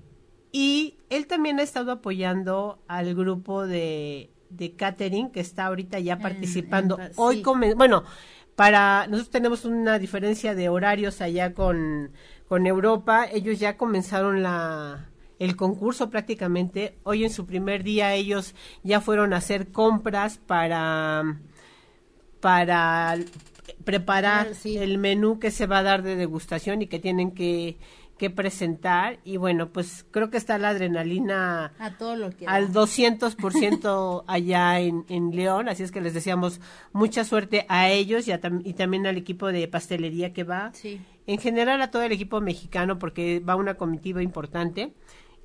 y él también ha estado apoyando al grupo de, de catering que está ahorita ya participando. Hoy bueno, para nosotros tenemos una diferencia de horarios allá con, con Europa. Ellos ya comenzaron la el concurso prácticamente. Hoy en su primer día ellos ya fueron a hacer compras para para preparar el menú que se va a dar de degustación y que tienen que, que presentar. Y bueno pues creo que está la adrenalina a todo lo que al 200% allá en, en León. Así es que les deseamos mucha suerte a ellos y, y también al equipo de pastelería que va en general a todo el equipo mexicano porque va una comitiva importante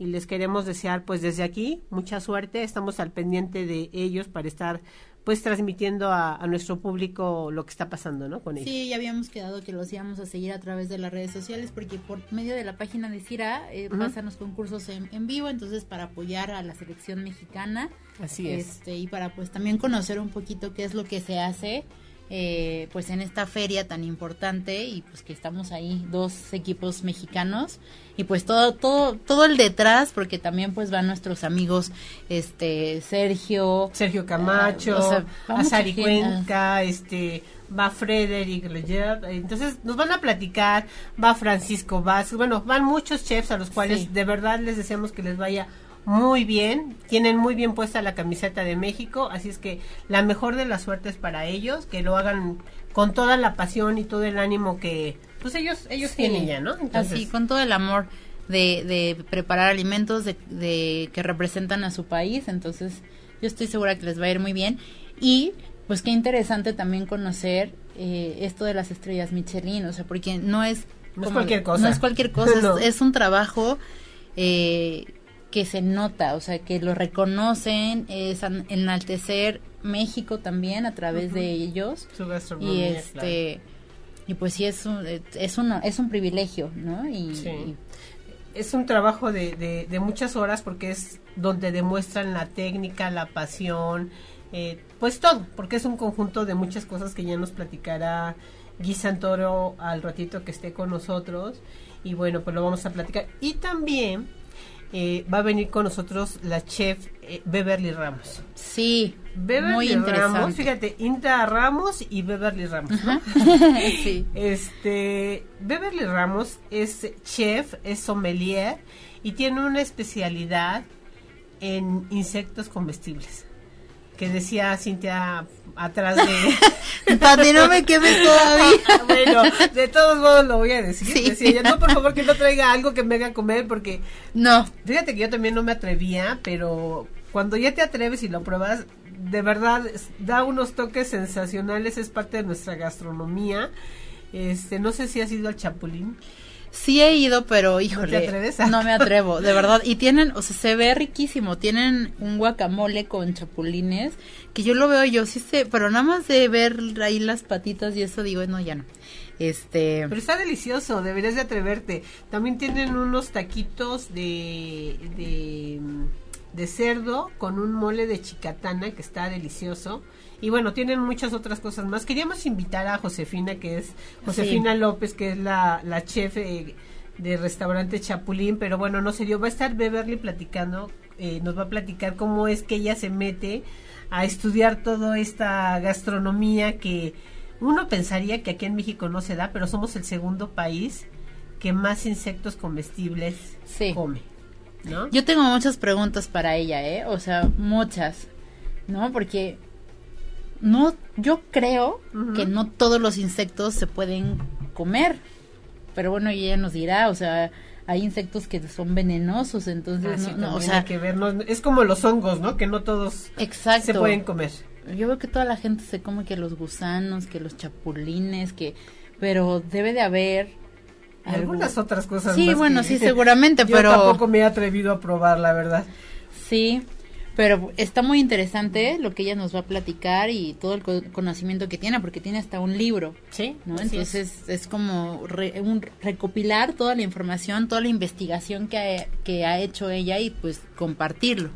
y les queremos desear pues desde aquí mucha suerte, estamos al pendiente de ellos para estar pues transmitiendo a, nuestro público lo que está pasando, ¿no? Con ellos. Sí, ya habíamos quedado que los íbamos a seguir a través de las redes sociales porque por medio de la página de Cira eh, pasan los concursos en, en, vivo, entonces para apoyar a la selección mexicana. Así es. Este, y para pues también conocer un poquito qué es lo que se hace eh, pues en esta feria tan importante y pues que estamos ahí dos equipos mexicanos. Y pues todo todo todo el detrás porque también pues van nuestros amigos este Sergio Sergio Camacho uh, Azari Cuenca este va Frederick Leger, entonces nos van a platicar, va Francisco Vázquez, bueno, van muchos chefs a los cuales de verdad les deseamos que les vaya muy bien, tienen muy bien puesta la camiseta de México, así es que la mejor de las suertes para ellos, que lo hagan con toda la pasión y todo el ánimo que pues ellos ellos tienen ya, ¿no? así, con todo el amor de, de preparar alimentos de, de, que representan a su país, entonces yo estoy segura que les va a ir muy bien y pues qué interesante también conocer eh, esto de las estrellas Michelin, o sea, porque no es no es cualquier cosa. No es cualquier cosa, es, es, un trabajo eh, que se nota, o sea, que lo reconocen, es enaltecer México también a través de ellos. y este y pues sí es un, es un, es un privilegio, ¿no? Y, es un trabajo de, de, muchas horas porque es donde demuestran la técnica, la pasión, eh, pues todo, porque es un conjunto de muchas cosas que ya nos platicará Guy Santoro al ratito que esté con nosotros y bueno, pues lo vamos a platicar. Y también eh, va a venir con nosotros la chef eh, Beverly Ramos. Sí, Beverly muy interesante. Ramos, fíjate, Inda Ramos y Beverly Ramos. sí. Este, Beverly Ramos es chef, es sommelier y tiene una especialidad en insectos comestibles. Que decía Cintia atrás de... Para no me quemes todavía. bueno, de todos modos lo voy a decir. Decía no, por favor, que no traiga algo que me haga comer porque... No. Fíjate que yo también no me atrevía, pero cuando ya te atreves y lo pruebas, de verdad da unos toques sensacionales, es parte de nuestra gastronomía. Este, no sé si has ido al Chapulín. Sí he ido, pero híjole, ¿No, no me atrevo, de verdad. Y tienen, o sea, se ve riquísimo. Tienen un guacamole con chapulines que yo lo veo yo sí sé, pero nada más de ver ahí las patitas y eso digo, no, ya no. Este, pero está delicioso, deberías de atreverte. También tienen unos taquitos de de de cerdo con un mole de chicatana que está delicioso. Y bueno, tienen muchas otras cosas más. Queríamos invitar a Josefina, que es Josefina López, que es la, la chef eh, de restaurante Chapulín, pero bueno, no se dio. Va a estar Beverly platicando, eh, nos va a platicar cómo es que ella se mete a estudiar toda esta gastronomía que uno pensaría que aquí en México no se da, pero somos el segundo país que más insectos comestibles come. Yo tengo muchas preguntas para ella, ¿eh? O sea, muchas, ¿no? Porque no, yo creo que no todos los insectos se pueden comer, pero bueno, ella nos dirá, o sea, hay insectos que son venenosos, entonces ah, no, o sea, que ver, es como los hongos, ¿no? Que no todos se pueden comer. Yo veo que toda la gente se come que los gusanos, que los chapulines, que pero debe de haber algunas otras cosas sí bueno sí seguramente pero tampoco me he atrevido a probar la verdad. Sí pero está muy interesante lo que ella nos va a platicar y todo el conocimiento que tiene porque tiene hasta un libro sí no entonces es. como un recopilar toda la información toda la investigación que que ha hecho ella y pues compartirlo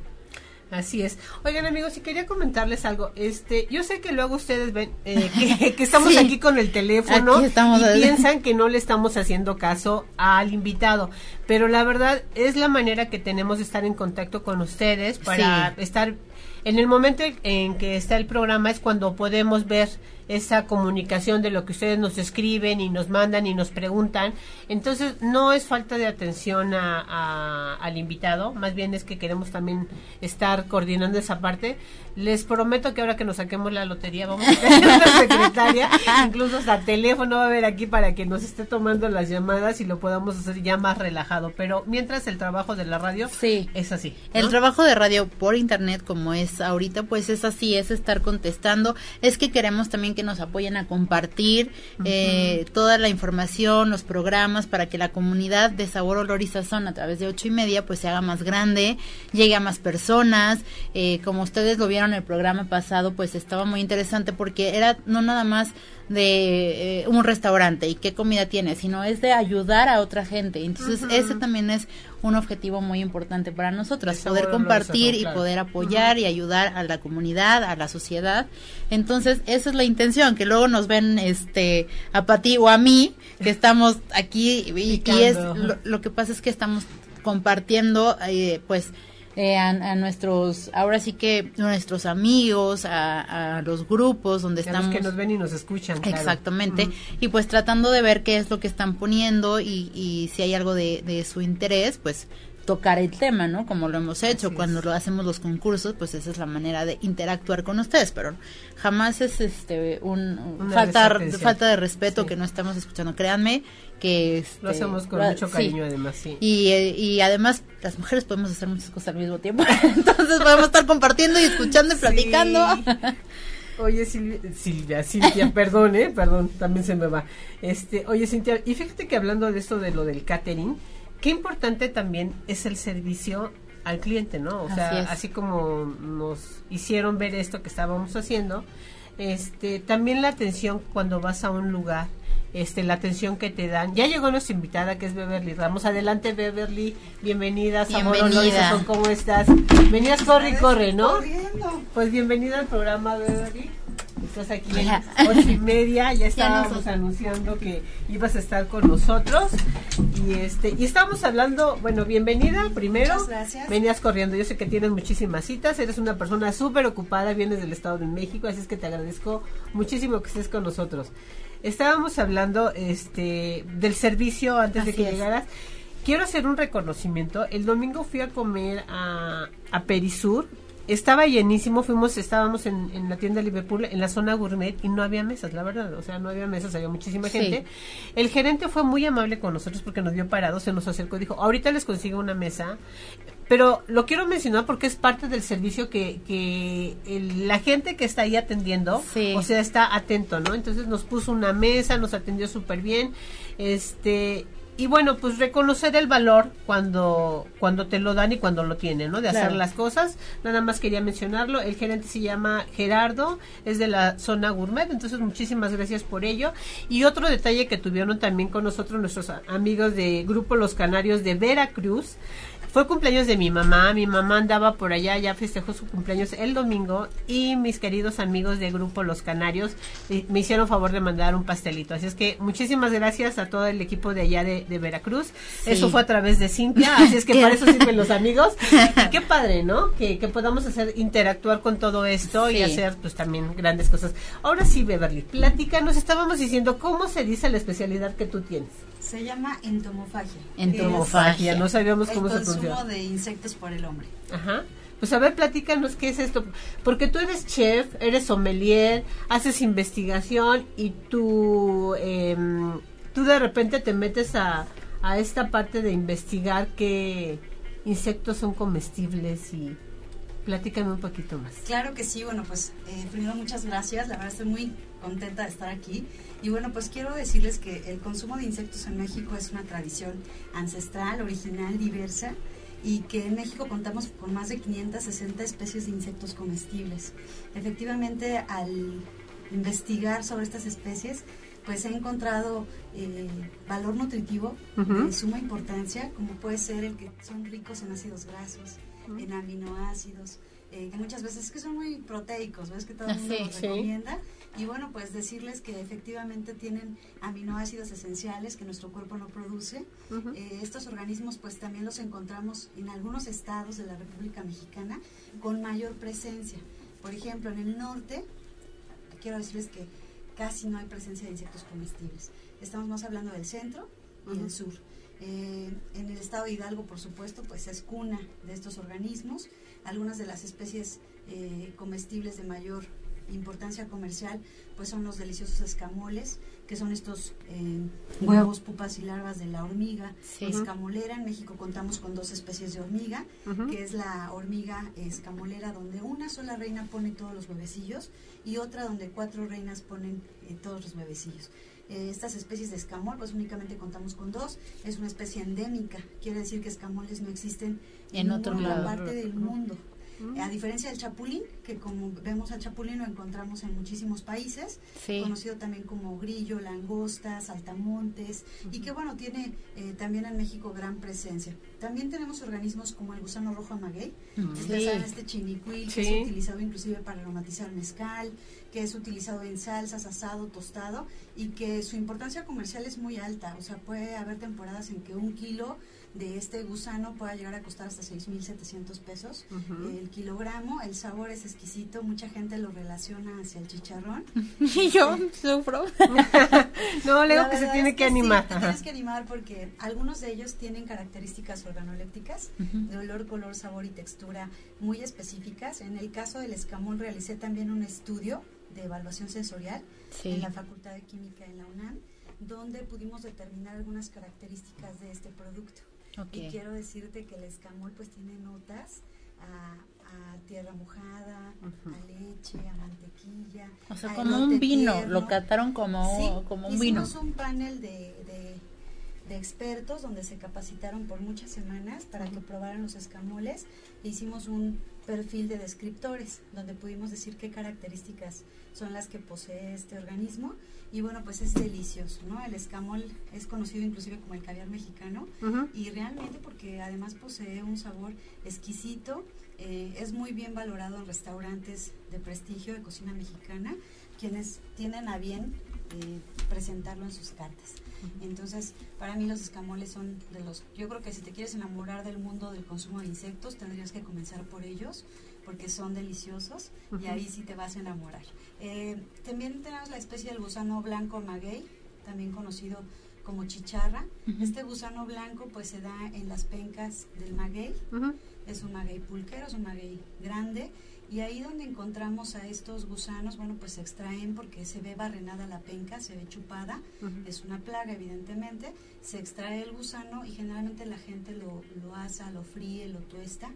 Así es. Oigan amigos, si quería comentarles algo, este, yo sé que luego ustedes ven eh, que, estamos aquí con el teléfono y piensan que no le estamos haciendo caso al invitado, pero la verdad es la manera que tenemos de estar en contacto con ustedes para estar en el momento en que está el programa es cuando podemos ver esa comunicación de lo que ustedes nos escriben y nos mandan y nos preguntan. Entonces, no es falta de atención a, al invitado, más bien es que queremos también estar coordinando esa parte. Les prometo que ahora que nos saquemos la lotería vamos a tener una secretaria, incluso hasta teléfono va a haber aquí para que nos esté tomando las llamadas y lo podamos hacer ya más relajado. Pero mientras el trabajo de la radio sí. es así. El trabajo de radio por internet como es ahorita, pues es así, es estar contestando. Es que queremos también que nos apoyen a compartir eh, toda la información, los programas, para que la comunidad de Sabor, Olor y Sazón a través de ocho y media pues se haga más grande, llegue a más personas. Eh, como ustedes lo vieron en el programa pasado, pues estaba muy interesante porque era no nada más de eh, un restaurante y qué comida tiene, sino es de ayudar a otra gente. Entonces, ese también es un objetivo muy importante para nosotros, poder compartir y poder apoyar y ayudar a la comunidad, a la sociedad. Entonces, esa es la intención, que luego nos ven este a Pati o a mí, que estamos aquí y, es lo, lo, que pasa es que estamos compartiendo eh, pues eh, a, nuestros, ahora sí que nuestros amigos, a, los grupos donde estamos. que nos ven y nos escuchan. Exactamente. Y pues tratando de ver qué es lo que están poniendo y, y si hay algo de, de su interés, pues tocar el tema, ¿no? Como lo hemos hecho cuando lo hacemos los concursos, pues esa es la manera de interactuar con ustedes, pero jamás es este un, falta falta de respeto que no estamos escuchando. Créanme que este, lo hacemos con mucho cariño además, sí. Y, eh, y además las mujeres podemos hacer muchas cosas al mismo tiempo, entonces podemos estar compartiendo y escuchando y platicando. Oye Silvia, Silvia, perdón, eh, perdón, también se me va. Este, oye Cintia, y fíjate que hablando de esto de lo del catering, qué importante también es el servicio al cliente, ¿no? O sea, así como nos hicieron ver esto que estábamos haciendo, este, también la atención cuando vas a un lugar, este, la atención que te dan. Ya llegó nuestra invitada que es Beverly Ramos. Adelante Beverly, bienvenida, bienvenida. ¿cómo estás? Venías corre y corre, ¿no? Pues bienvenida al programa Beverly. Estás aquí a las ocho y media, ya estábamos anunciando que ibas a estar con nosotros. Y este, y estábamos hablando, bueno, bienvenida primero. Muchas gracias. Venías corriendo, yo sé que tienes muchísimas citas, eres una persona súper ocupada, vienes del Estado de México, así es que te agradezco muchísimo que estés con nosotros. Estábamos hablando este del servicio antes de que llegaras. Quiero hacer un reconocimiento. El domingo fui a comer a, a Perisur, estaba llenísimo, fuimos, estábamos en, la tienda Liverpool, en la zona gourmet, y no había mesas, la verdad, o sea, no había mesas, había muchísima gente. El gerente fue muy amable con nosotros porque nos vio parados, se nos acercó y dijo, ahorita les consigo una mesa, pero lo quiero mencionar porque es parte del servicio que, que la gente que está ahí atendiendo, o sea, está atento, ¿no? Entonces nos puso una mesa, nos atendió súper bien, este, y bueno, pues reconocer el valor cuando, cuando te lo dan y cuando lo tienen, ¿no? De hacer las cosas. Nada más quería mencionarlo. El gerente se llama Gerardo, es de la zona gourmet, entonces muchísimas gracias por ello. Y otro detalle que tuvieron también con nosotros nuestros amigos de Grupo Los Canarios de Veracruz, fue cumpleaños de mi mamá, mi mamá andaba por allá, ya festejó su cumpleaños el domingo y mis queridos amigos de grupo Los Canarios eh, me hicieron favor de mandar un pastelito. Así es que muchísimas gracias a todo el equipo de allá de, Veracruz. Eso fue a través de Cintia, así es que para eso sirven los amigos. Y qué padre, ¿no? Que, podamos hacer, interactuar con todo esto y hacer pues también grandes cosas. Ahora sí, Beverly, nos estábamos diciendo cómo se dice la especialidad que tú tienes. Se llama entomofagia. Entomofagia, no sabíamos cómo se pronuncia. El consumo de insectos por el hombre. Ajá. Pues a ver, platícanos qué es esto. Porque tú eres chef, eres sommelier, haces investigación y tú, em, tú de repente te metes a, a esta parte de investigar qué insectos son comestibles y platícame un poquito más. Claro que sí, bueno, pues eh, primero muchas gracias, la verdad estoy muy contenta de estar aquí. Y bueno, pues quiero decirles que el consumo de insectos en México es una tradición ancestral, original, diversa y que en México contamos con más de 560 especies de insectos comestibles. Efectivamente, al investigar sobre estas especies, pues he encontrado eh, valor nutritivo de suma importancia, como puede ser el que son ricos en ácidos grasos, en aminoácidos, eh, que muchas veces que son muy proteicos, ¿ves? Que todo el mundo los recomienda. Y bueno, pues decirles que efectivamente tienen aminoácidos esenciales que nuestro cuerpo no produce. Eh, estos organismos pues también los encontramos en algunos estados de la República Mexicana con mayor presencia. Por ejemplo, en el norte, quiero decirles que casi no hay presencia de insectos comestibles. Estamos más hablando del centro y del sur. Eh, en el estado de Hidalgo, por supuesto, pues es cuna de estos organismos. Algunas de las especies eh, comestibles de mayor importancia comercial, pues son los deliciosos escamoles, que son estos eh, huevos, pupas y larvas de la hormiga escamolera. En México contamos con dos especies de hormiga, que es la hormiga escamolera, donde una sola reina pone todos los huevecillos y otra donde cuatro reinas ponen eh, todos los huevecillos. Eh, estas especies de escamol, pues únicamente contamos con dos. Es una especie endémica, quiere decir que escamoles no existen en, otra parte del mundo. A diferencia del chapulín, que como vemos al chapulín lo encontramos en muchísimos países, conocido también como grillo, langosta, saltamontes, y que bueno, tiene eh, también en México gran presencia. También tenemos organismos como el gusano rojo amaguey, este chinicuil, que es utilizado inclusive para aromatizar mezcal, que es utilizado en salsas, asado, tostado, y que su importancia comercial es muy alta, o sea, puede haber temporadas en que un kilo de este gusano pueda llegar a costar hasta 6.700 pesos el kilogramo. El sabor es exquisito, mucha gente lo relaciona hacia el chicharrón. y yo sufro. no, le digo que se tiene que, animar. tienes que animar porque algunos de ellos tienen características organolépticas de olor, color, sabor y textura muy específicas. En el caso del escamón realicé también un estudio de evaluación sensorial en la Facultad de Química en la UNAM donde pudimos determinar algunas características de este producto. Y quiero decirte que el escamol pues tiene notas a, tierra mojada, a leche, a mantequilla. O sea, como un vino, lo cataron como, como un vino. Hicimos un panel de, de, expertos donde se capacitaron por muchas semanas para que probaran los escamoles e hicimos un perfil de descriptores donde pudimos decir qué características son las que posee este organismo y bueno, pues es delicioso, ¿no? El escamol es conocido inclusive como el caviar mexicano y realmente porque además posee un sabor exquisito, eh, es muy bien valorado en restaurantes de prestigio de cocina mexicana. quienes tienen a bien eh, presentarlo en sus cartas. Entonces, para mí los escamoles son de los, yo creo que si te quieres enamorar del mundo del consumo de insectos, tendrías que comenzar por ellos, porque son deliciosos y ahí sí te vas a enamorar. Eh, también tenemos la especie del gusano blanco maguey, también conocido como chicharra. Este gusano blanco pues se da en las pencas del maguey. Es un maguey pulquero, es un maguey grande. Y ahí donde encontramos a estos gusanos, bueno, pues se extraen porque se ve barrenada la penca, se ve chupada, es una plaga evidentemente, se extrae el gusano y generalmente la gente lo, lo asa, lo fríe, lo tuesta.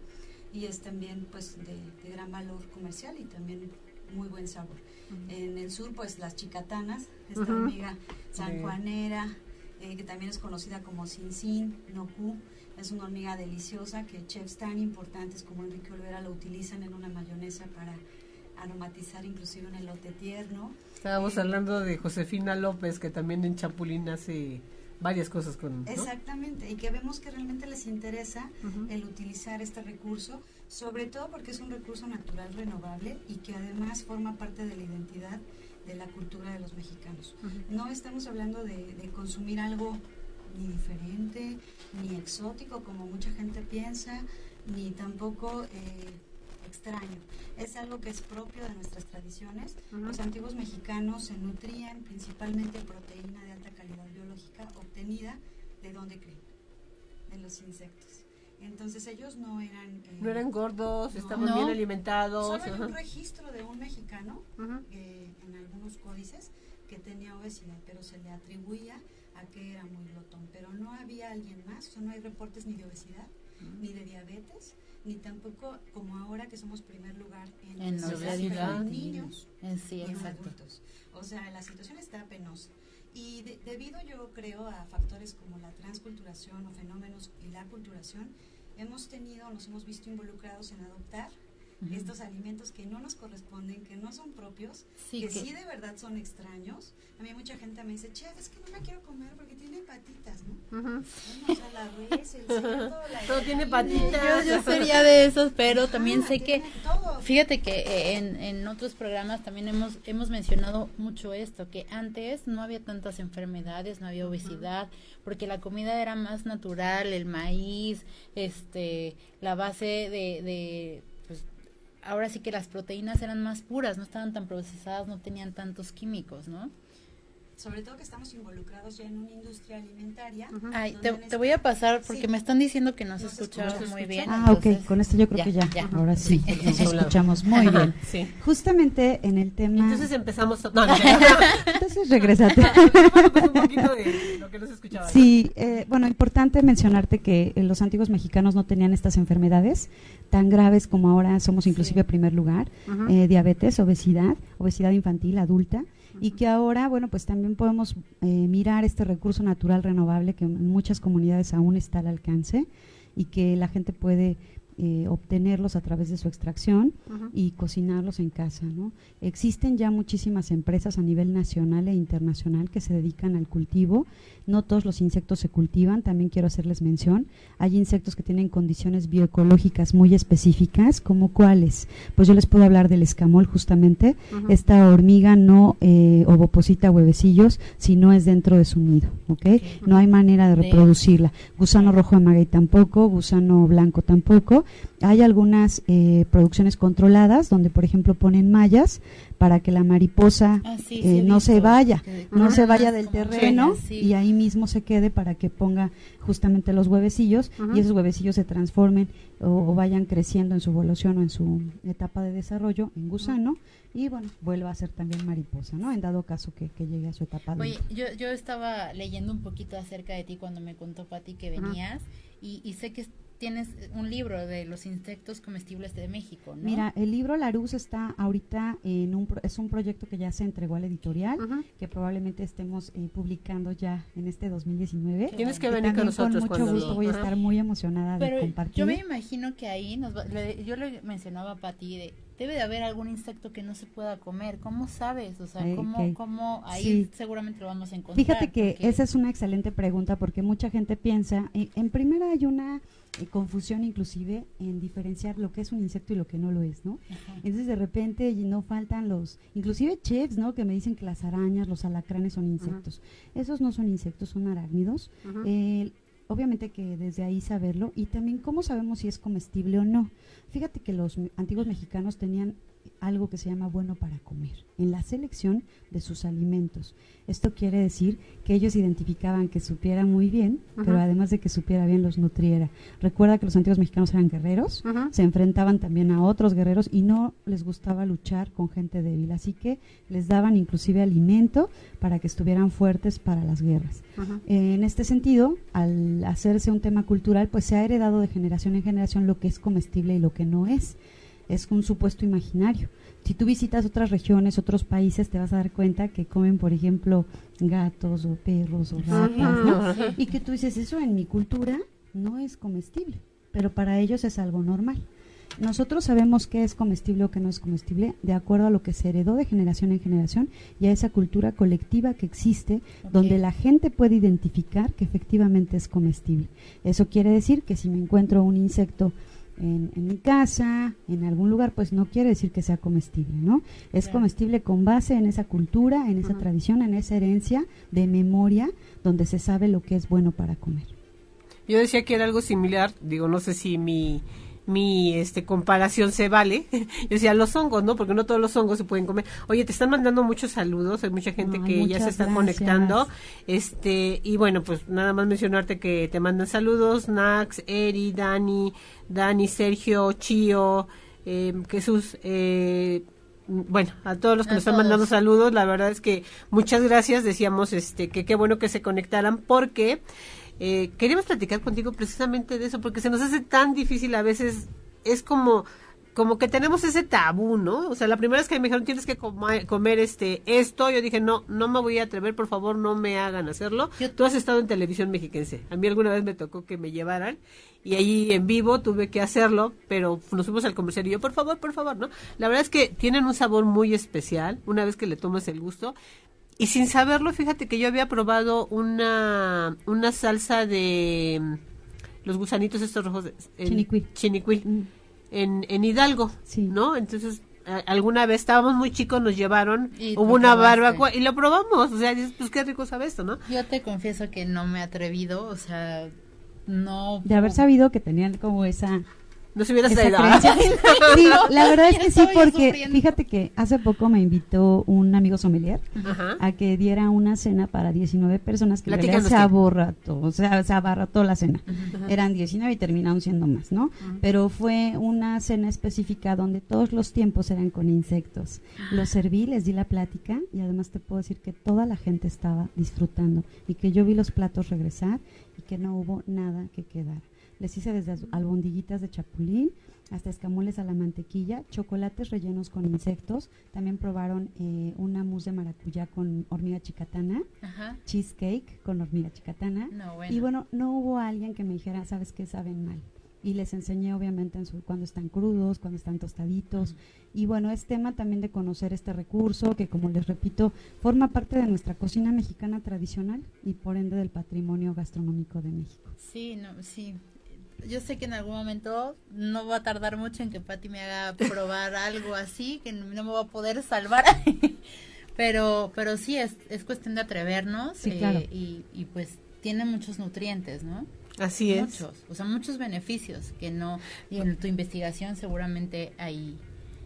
Y es también pues de, gran valor comercial y también muy buen sabor. En el sur pues las chicatanas, esta hormiga sanjuanera, eh, que también es conocida como sin noku, es una hormiga deliciosa que chefs tan importantes como Enrique Olvera lo utilizan en una mayonesa para aromatizar inclusive un elote tierno. Estábamos eh, hablando de Josefina López que también en Chapulín hace varias cosas con... Exactamente, y que vemos que realmente les interesa el utilizar este recurso, sobre todo porque es un recurso natural renovable y que además forma parte de la identidad de la cultura de los mexicanos. No estamos hablando de, consumir algo ni diferente, ni exótico, como mucha gente piensa, ni tampoco... Eh, extraño. Es algo que es propio de nuestras tradiciones. Los antiguos mexicanos se nutrían principalmente de proteína de alta calidad biológica obtenida de dónde creen, de los insectos. Entonces ellos no eran... Eh, no eran gordos, estaban bien alimentados. Solo hay un registro de un mexicano eh, en algunos códices que tenía obesidad, pero se le atribuía a que era muy glotón. Pero no había alguien más, o no hay reportes ni de obesidad, ni de diabetes, ni tampoco como ahora que somos primer lugar en, en los niños en sí, y en adultos. O sea, la situación está penosa. Y debido yo creo a factores como la transculturación o fenómenos y la culturación, hemos tenido, nos hemos visto involucrados en adoptar estos alimentos que no nos corresponden, que no son propios, que, sí de verdad son extraños. A mí mucha gente me dice, chef, es que no me quiero comer porque tiene patitas, ¿no? o sea, la res, el cerdo, la Todo tiene patitas. Yo, sería de esos, pero también sé que, fíjate que eh, en, en otros programas también hemos, hemos mencionado mucho esto, que antes no había tantas enfermedades, no había obesidad, porque la comida era más natural, el maíz, este, la base de ahora sí que las proteínas eran más puras, no estaban tan procesadas, no tenían tantos químicos, ¿no? Sobre todo que estamos involucrados ya en una industria alimentaria. Ay, te, voy a pasar porque me están diciendo que no se escuchaba muy bien. Ah, ok, con esto yo creo que ya, ahora sí, nos escuchamos muy bien. Justamente en el tema... Entonces empezamos... No, Entonces regresate. Sí, eh, bueno, importante mencionarte que eh, los antiguos mexicanos no tenían estas enfermedades tan graves como ahora somos inclusive primer lugar, eh, diabetes, obesidad, obesidad infantil, adulta y que ahora, bueno, pues también podemos eh, mirar este recurso natural renovable que en muchas comunidades aún está al alcance y que la gente puede eh, obtenerlos a través de su extracción y cocinarlos en casa. ¿no? Existen ya muchísimas empresas a nivel nacional e internacional que se dedican al cultivo. No todos los insectos se cultivan, también quiero hacerles mención. Hay insectos que tienen condiciones bioecológicas muy específicas, como cuáles. Pues yo les puedo hablar del escamol justamente. Esta hormiga no eh, ovoposita huevecillos si no es dentro de su nido. ¿okay? No hay manera de reproducirla. Gusano rojo de maguey tampoco, gusano blanco tampoco hay algunas eh, producciones controladas donde, por ejemplo, ponen mallas para que la mariposa ah, eh, no se vaya, no se vaya del terreno y ahí mismo se quede para que ponga justamente los huevecillos y esos huevecillos se transformen o, vayan creciendo en su evolución o en su etapa de desarrollo en gusano y bueno, vuelva a ser también mariposa, ¿no? En dado caso que, llegue a su etapa. Oye, yo, yo estaba leyendo un poquito acerca de ti cuando me contó Pati que venías y, y sé que tienes un libro de los insectos comestibles de México, ¿no? Mira, el libro Laruz está ahorita en un es un proyecto que ya se entregó al editorial, que probablemente estemos eh, publicando ya en este 2019. Tienes que venir con nosotros con mucho gusto voy a estar muy emocionada de compartir. Yo me imagino que ahí nos yo le mencionaba a Pati de debe de haber algún insecto que no se pueda comer. ¿Cómo sabes? O sea, ¿cómo, cómo ahí seguramente lo vamos a encontrar? Fíjate que esa es una excelente pregunta porque mucha gente piensa, en primera hay una eh, confusión inclusive en diferenciar lo que es un insecto y lo que no lo es, ¿no? Entonces de repente no faltan los, inclusive chefs, ¿no? Que me dicen que las arañas, los alacranes son insectos. Esos no son insectos, son arácnidos. Obviamente que desde ahí saberlo y también cómo sabemos si es comestible o no. Fíjate que los antiguos mexicanos tenían algo que se llama bueno para comer, en la selección de sus alimentos. Esto quiere decir que ellos identificaban que supiera muy bien, pero además de que supiera bien, los nutriera. Recuerda que los antiguos mexicanos eran guerreros, se enfrentaban también a otros guerreros y no les gustaba luchar con gente débil, así que les daban inclusive alimento para que estuvieran fuertes para las guerras. en este sentido, al hacerse un tema cultural, pues se ha heredado de generación en generación lo que es comestible y lo que no es es un supuesto imaginario. Si tú visitas otras regiones, otros países, te vas a dar cuenta que comen, por ejemplo, gatos o perros o ratas, Y que tú dices, eso en mi cultura no es comestible, pero para ellos es algo normal. Nosotros sabemos qué es comestible o qué no es comestible de acuerdo a lo que se heredó de generación en generación y a esa cultura colectiva que existe donde la gente puede identificar que efectivamente es comestible. Eso quiere decir que si me encuentro un insecto en, mi casa, en algún lugar, pues no quiere decir que sea comestible, ¿no? Es comestible con base en esa cultura, en esa tradición, en esa herencia de memoria, donde se sabe lo que es bueno para comer. Yo decía que era algo similar, digo, no sé si mi mi este comparación se vale. Yo decía los hongos, ¿no? Porque no todos los hongos se pueden comer. Oye, te están mandando muchos saludos, hay mucha gente que ya se está conectando. Este, y bueno, pues nada más mencionarte que te mandan saludos, Nax, Eri, Dani, Dani, Sergio, Chio, eh, Jesús, eh, bueno, a todos los que nos están mandando saludos, la verdad es que muchas gracias, decíamos este que qué bueno que se conectaran porque eh, queríamos platicar contigo precisamente de eso, porque se nos hace tan difícil a veces, es como como que tenemos ese tabú, ¿no? O sea, la primera vez que me dijeron tienes que comer, este esto, yo dije, no, no me voy a atrever, por favor, no me hagan hacerlo. Tú has estado en televisión mexiquense. A mí alguna vez me tocó que me llevaran y ahí en vivo tuve que hacerlo, pero nos fuimos al comercial y yo, por favor, por favor, ¿no? La verdad es que tienen un sabor muy especial una vez que le tomas el gusto y sin saberlo, fíjate que yo había probado una, una salsa de mm, los gusanitos estos rojos. Chinicuil. Mm. En, en Hidalgo, sí. ¿no? Entonces, alguna vez estábamos muy chicos, nos llevaron, hubo una barbacoa y lo probamos. O sea, pues qué rico sabe esto, ¿no? Yo te confieso que no me he atrevido, o sea, no. De haber sabido que tenían como esa no se hubiera traído. sí, la verdad es que sí, porque fíjate que hace poco me invitó un amigo sommelier a que diera una cena para 19 personas que se aborrató, o sea, se abarrató la cena. Eran 19 y terminaron siendo más, ¿no? Pero fue una cena específica donde todos los tiempos eran con insectos. Los serví, les di la plática y además te puedo decir que toda la gente estaba disfrutando y que yo vi los platos regresar y que no hubo nada que quedar. Les hice desde albondiguitas de chapulín hasta escamoles a la mantequilla, chocolates rellenos con insectos. También probaron eh, una mousse de maracuyá con hormiga chicatana, cheesecake con hormiga chicatana. Y bueno, no hubo alguien que me dijera, ¿sabes qué? Saben mal y les enseñé obviamente en su, cuando están crudos, cuando están tostaditos. Y bueno, es tema también de conocer este recurso que, como les repito, forma parte de nuestra cocina mexicana tradicional y por ende del patrimonio gastronómico de México. Sí, no, sí, yo sé que en algún momento no va a tardar mucho en que Patti me haga probar algo así, que no me va a poder salvar. pero pero sí, es, es cuestión de atrevernos eh, y, y, pues tiene muchos nutrientes, ¿no? Así es. Muchos, o sea, muchos beneficios que no, y en tu investigación seguramente ahí,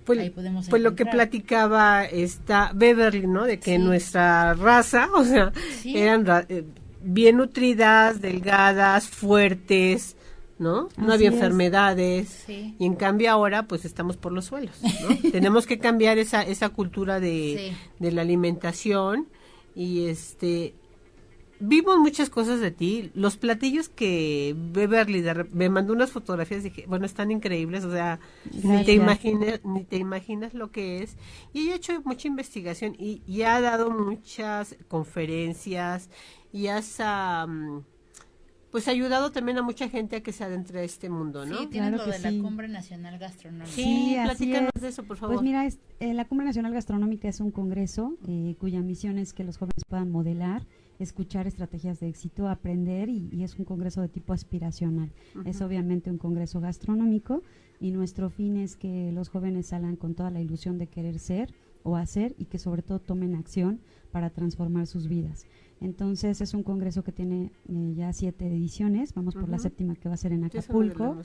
pues, ahí podemos Pues lo que platicaba esta Beverly, ¿no? De que nuestra raza, o sea, eran eh, bien nutridas, delgadas, fuertes, ¿no? no había enfermedades. Y en cambio ahora pues estamos por los suelos, ¿no? Tenemos que cambiar esa esa cultura de, de la alimentación y este vimos muchas cosas de ti, los platillos que Beverly me mandó unas fotografías dije, bueno, están increíbles, o sea, ni te imaginas ni te imaginas lo que es. Y ella ha hecho mucha investigación y, y ha dado muchas conferencias y has pues ha ayudado también a mucha gente a que se adentre a este mundo, ¿no? Sí, tienes lo de la Cumbre Nacional Gastronómica. Sí, platícanos de eso, por favor. Pues mira, eh, la Cumbre Nacional Gastronómica es un congreso eh, cuya misión es que los jóvenes puedan modelar escuchar estrategias de éxito, aprender y, es un congreso de tipo aspiracional. Es obviamente un congreso gastronómico y nuestro fin es que los jóvenes salgan con toda la ilusión de querer ser o hacer y que sobre todo tomen acción para transformar sus vidas. Entonces es un congreso que tiene eh, ya siete ediciones, vamos por la séptima que va a ser en Acapulco,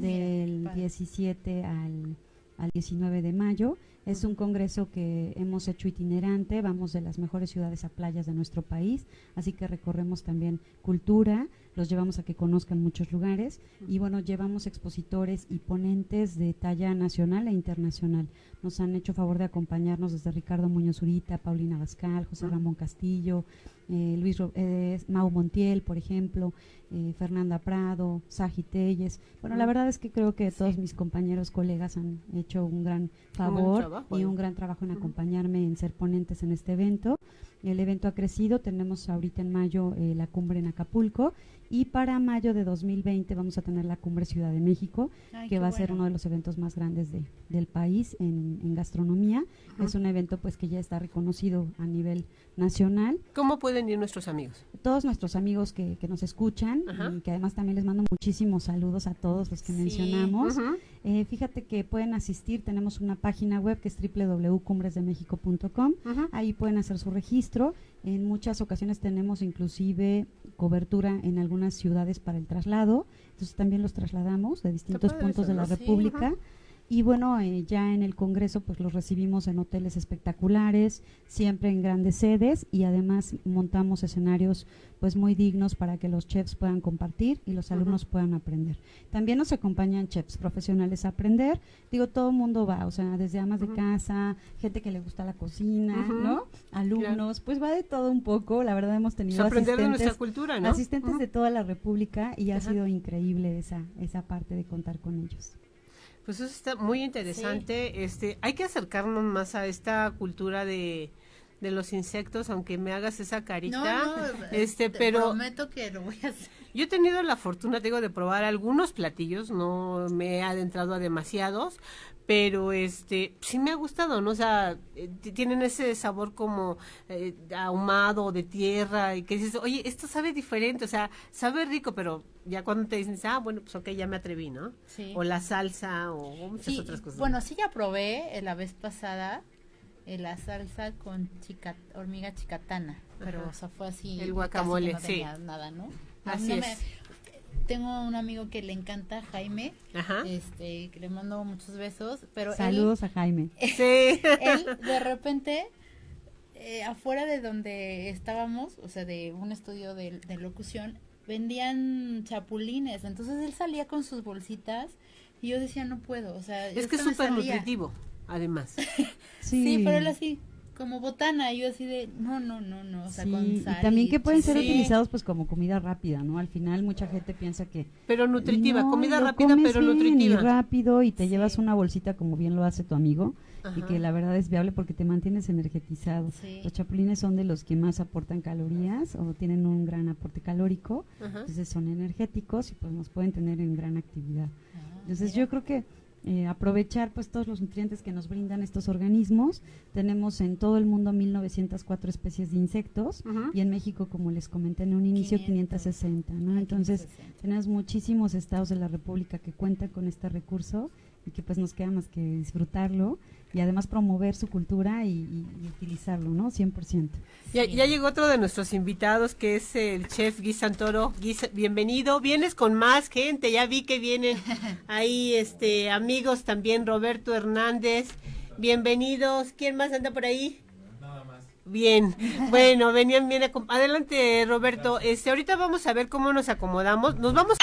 del 17 al, al 19 de mayo. Es un congreso que hemos hecho itinerante, vamos de las mejores ciudades a playas de nuestro país, así que recorremos también cultura, los llevamos a que conozcan muchos lugares. Y bueno, llevamos expositores y ponentes de talla nacional e internacional. Nos han hecho favor de acompañarnos desde Ricardo Muñoz Urita, Paulina Bascal, José Ramón Castillo, eh, Luis eh, Mau Montiel, por ejemplo, eh, Fernanda Prado, Saji Telles. Bueno, la verdad es que creo que todos mis compañeros, colegas han hecho un gran favor y un gran trabajo en acompañarme en ser ponentes en este evento. El evento ha crecido, tenemos ahorita en mayo la cumbre en Acapulco y para mayo de 2020 vamos a tener la cumbre Ciudad de México, que va a ser uno de los eventos más grandes de, del país en, en gastronomía. Es un evento pues que ya está reconocido a nivel nacional. ¿Cómo pueden ir nuestros amigos? Todos nuestros amigos que, que nos escuchan y que además también les mando muchísimos saludos a todos los que mencionamos. Eh, fíjate que pueden asistir, tenemos una página web que es www.cumbresdemexico.com. Ahí pueden hacer su registro. En muchas ocasiones tenemos inclusive cobertura en algunas ciudades para el traslado. Entonces también los trasladamos de distintos puntos de la República. Y bueno, eh, ya en el Congreso pues los recibimos en hoteles espectaculares, siempre en grandes sedes y además montamos escenarios pues muy dignos para que los chefs puedan compartir y los alumnos puedan aprender. También nos acompañan chefs profesionales a aprender. Digo, todo el mundo va, o sea, desde amas de casa, gente que le gusta la cocina, ¿no? Alumnos, pues va de todo un poco. La verdad hemos tenido de nuestra cultura, ¿no? Asistentes de toda la República y ha sido increíble esa esa parte de contar con ellos. Pues eso está muy interesante. Este, hay que acercarnos más a esta cultura de, de los insectos, aunque me hagas esa carita. este, te pero prometo que lo voy a hacer. Yo he tenido la fortuna, digo, de probar algunos platillos, no me he adentrado a demasiados, pero este sí me ha gustado, ¿no? O sea, eh, tienen ese sabor como eh, ahumado de tierra y que dices, oye, esto sabe diferente, o sea, sabe rico, pero ya cuando te dicen, ah, bueno, pues ok, ya me atreví, ¿no? Sí. O la salsa o muchas otras cosas. Bueno, sí ya probé eh, la vez pasada la salsa con chica, hormiga chicatana, pero o sea, fue así. El guacamole, no sí. nada, ¿no? Así es tengo un amigo que le encanta Jaime, este, que le mando muchos besos, pero saludos a Jaime. Sí. él de repente eh, afuera de donde estábamos, o sea, de un estudio de, locución, vendían chapulines, entonces él salía con sus bolsitas y yo decía no puedo, o sea, es que es súper nutritivo, además. sí. sí, pero él así como botana, yo así de, no, no, no, no, o sea, con Y también que pueden ser utilizados pues como comida rápida, ¿no? Al final mucha gente piensa que... Pero nutritiva, comida rápida, pero nutritiva. Y rápido y te llevas una bolsita como bien lo hace tu amigo y que la verdad es viable porque te mantienes energetizado. Los chapulines son de los que más aportan calorías o tienen un gran aporte calórico, entonces son energéticos y pues nos pueden tener en gran actividad. Ah, entonces yo creo que eh, aprovechar pues todos los nutrientes que nos brindan estos organismos. Tenemos en todo el mundo 1904 especies de insectos y en México, como les comenté en un inicio, 560, ¿no? Entonces, tenemos muchísimos estados de la República que cuentan con este recurso y que pues nos queda más que disfrutarlo y además promover su cultura y, utilizarlo, ¿no? 100%. Ya, ya, llegó otro de nuestros invitados que es el chef Guy Santoro. Guy, bienvenido. Vienes con más gente, ya vi que vienen ahí este amigos también, Roberto Hernández. Bienvenidos. ¿Quién más anda por ahí? Bien, bueno, venían bien. Adelante, Roberto. Este, ahorita vamos a ver cómo nos acomodamos. Nos vamos.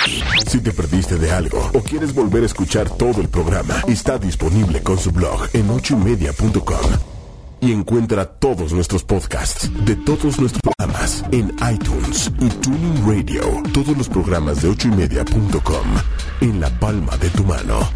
Si te perdiste de algo o quieres volver a escuchar todo el programa, está disponible con su blog en ochoymedia.com. Y encuentra todos nuestros podcasts de todos nuestros programas en iTunes y Tuning Radio. Todos los programas de ochoymedia.com en la palma de tu mano.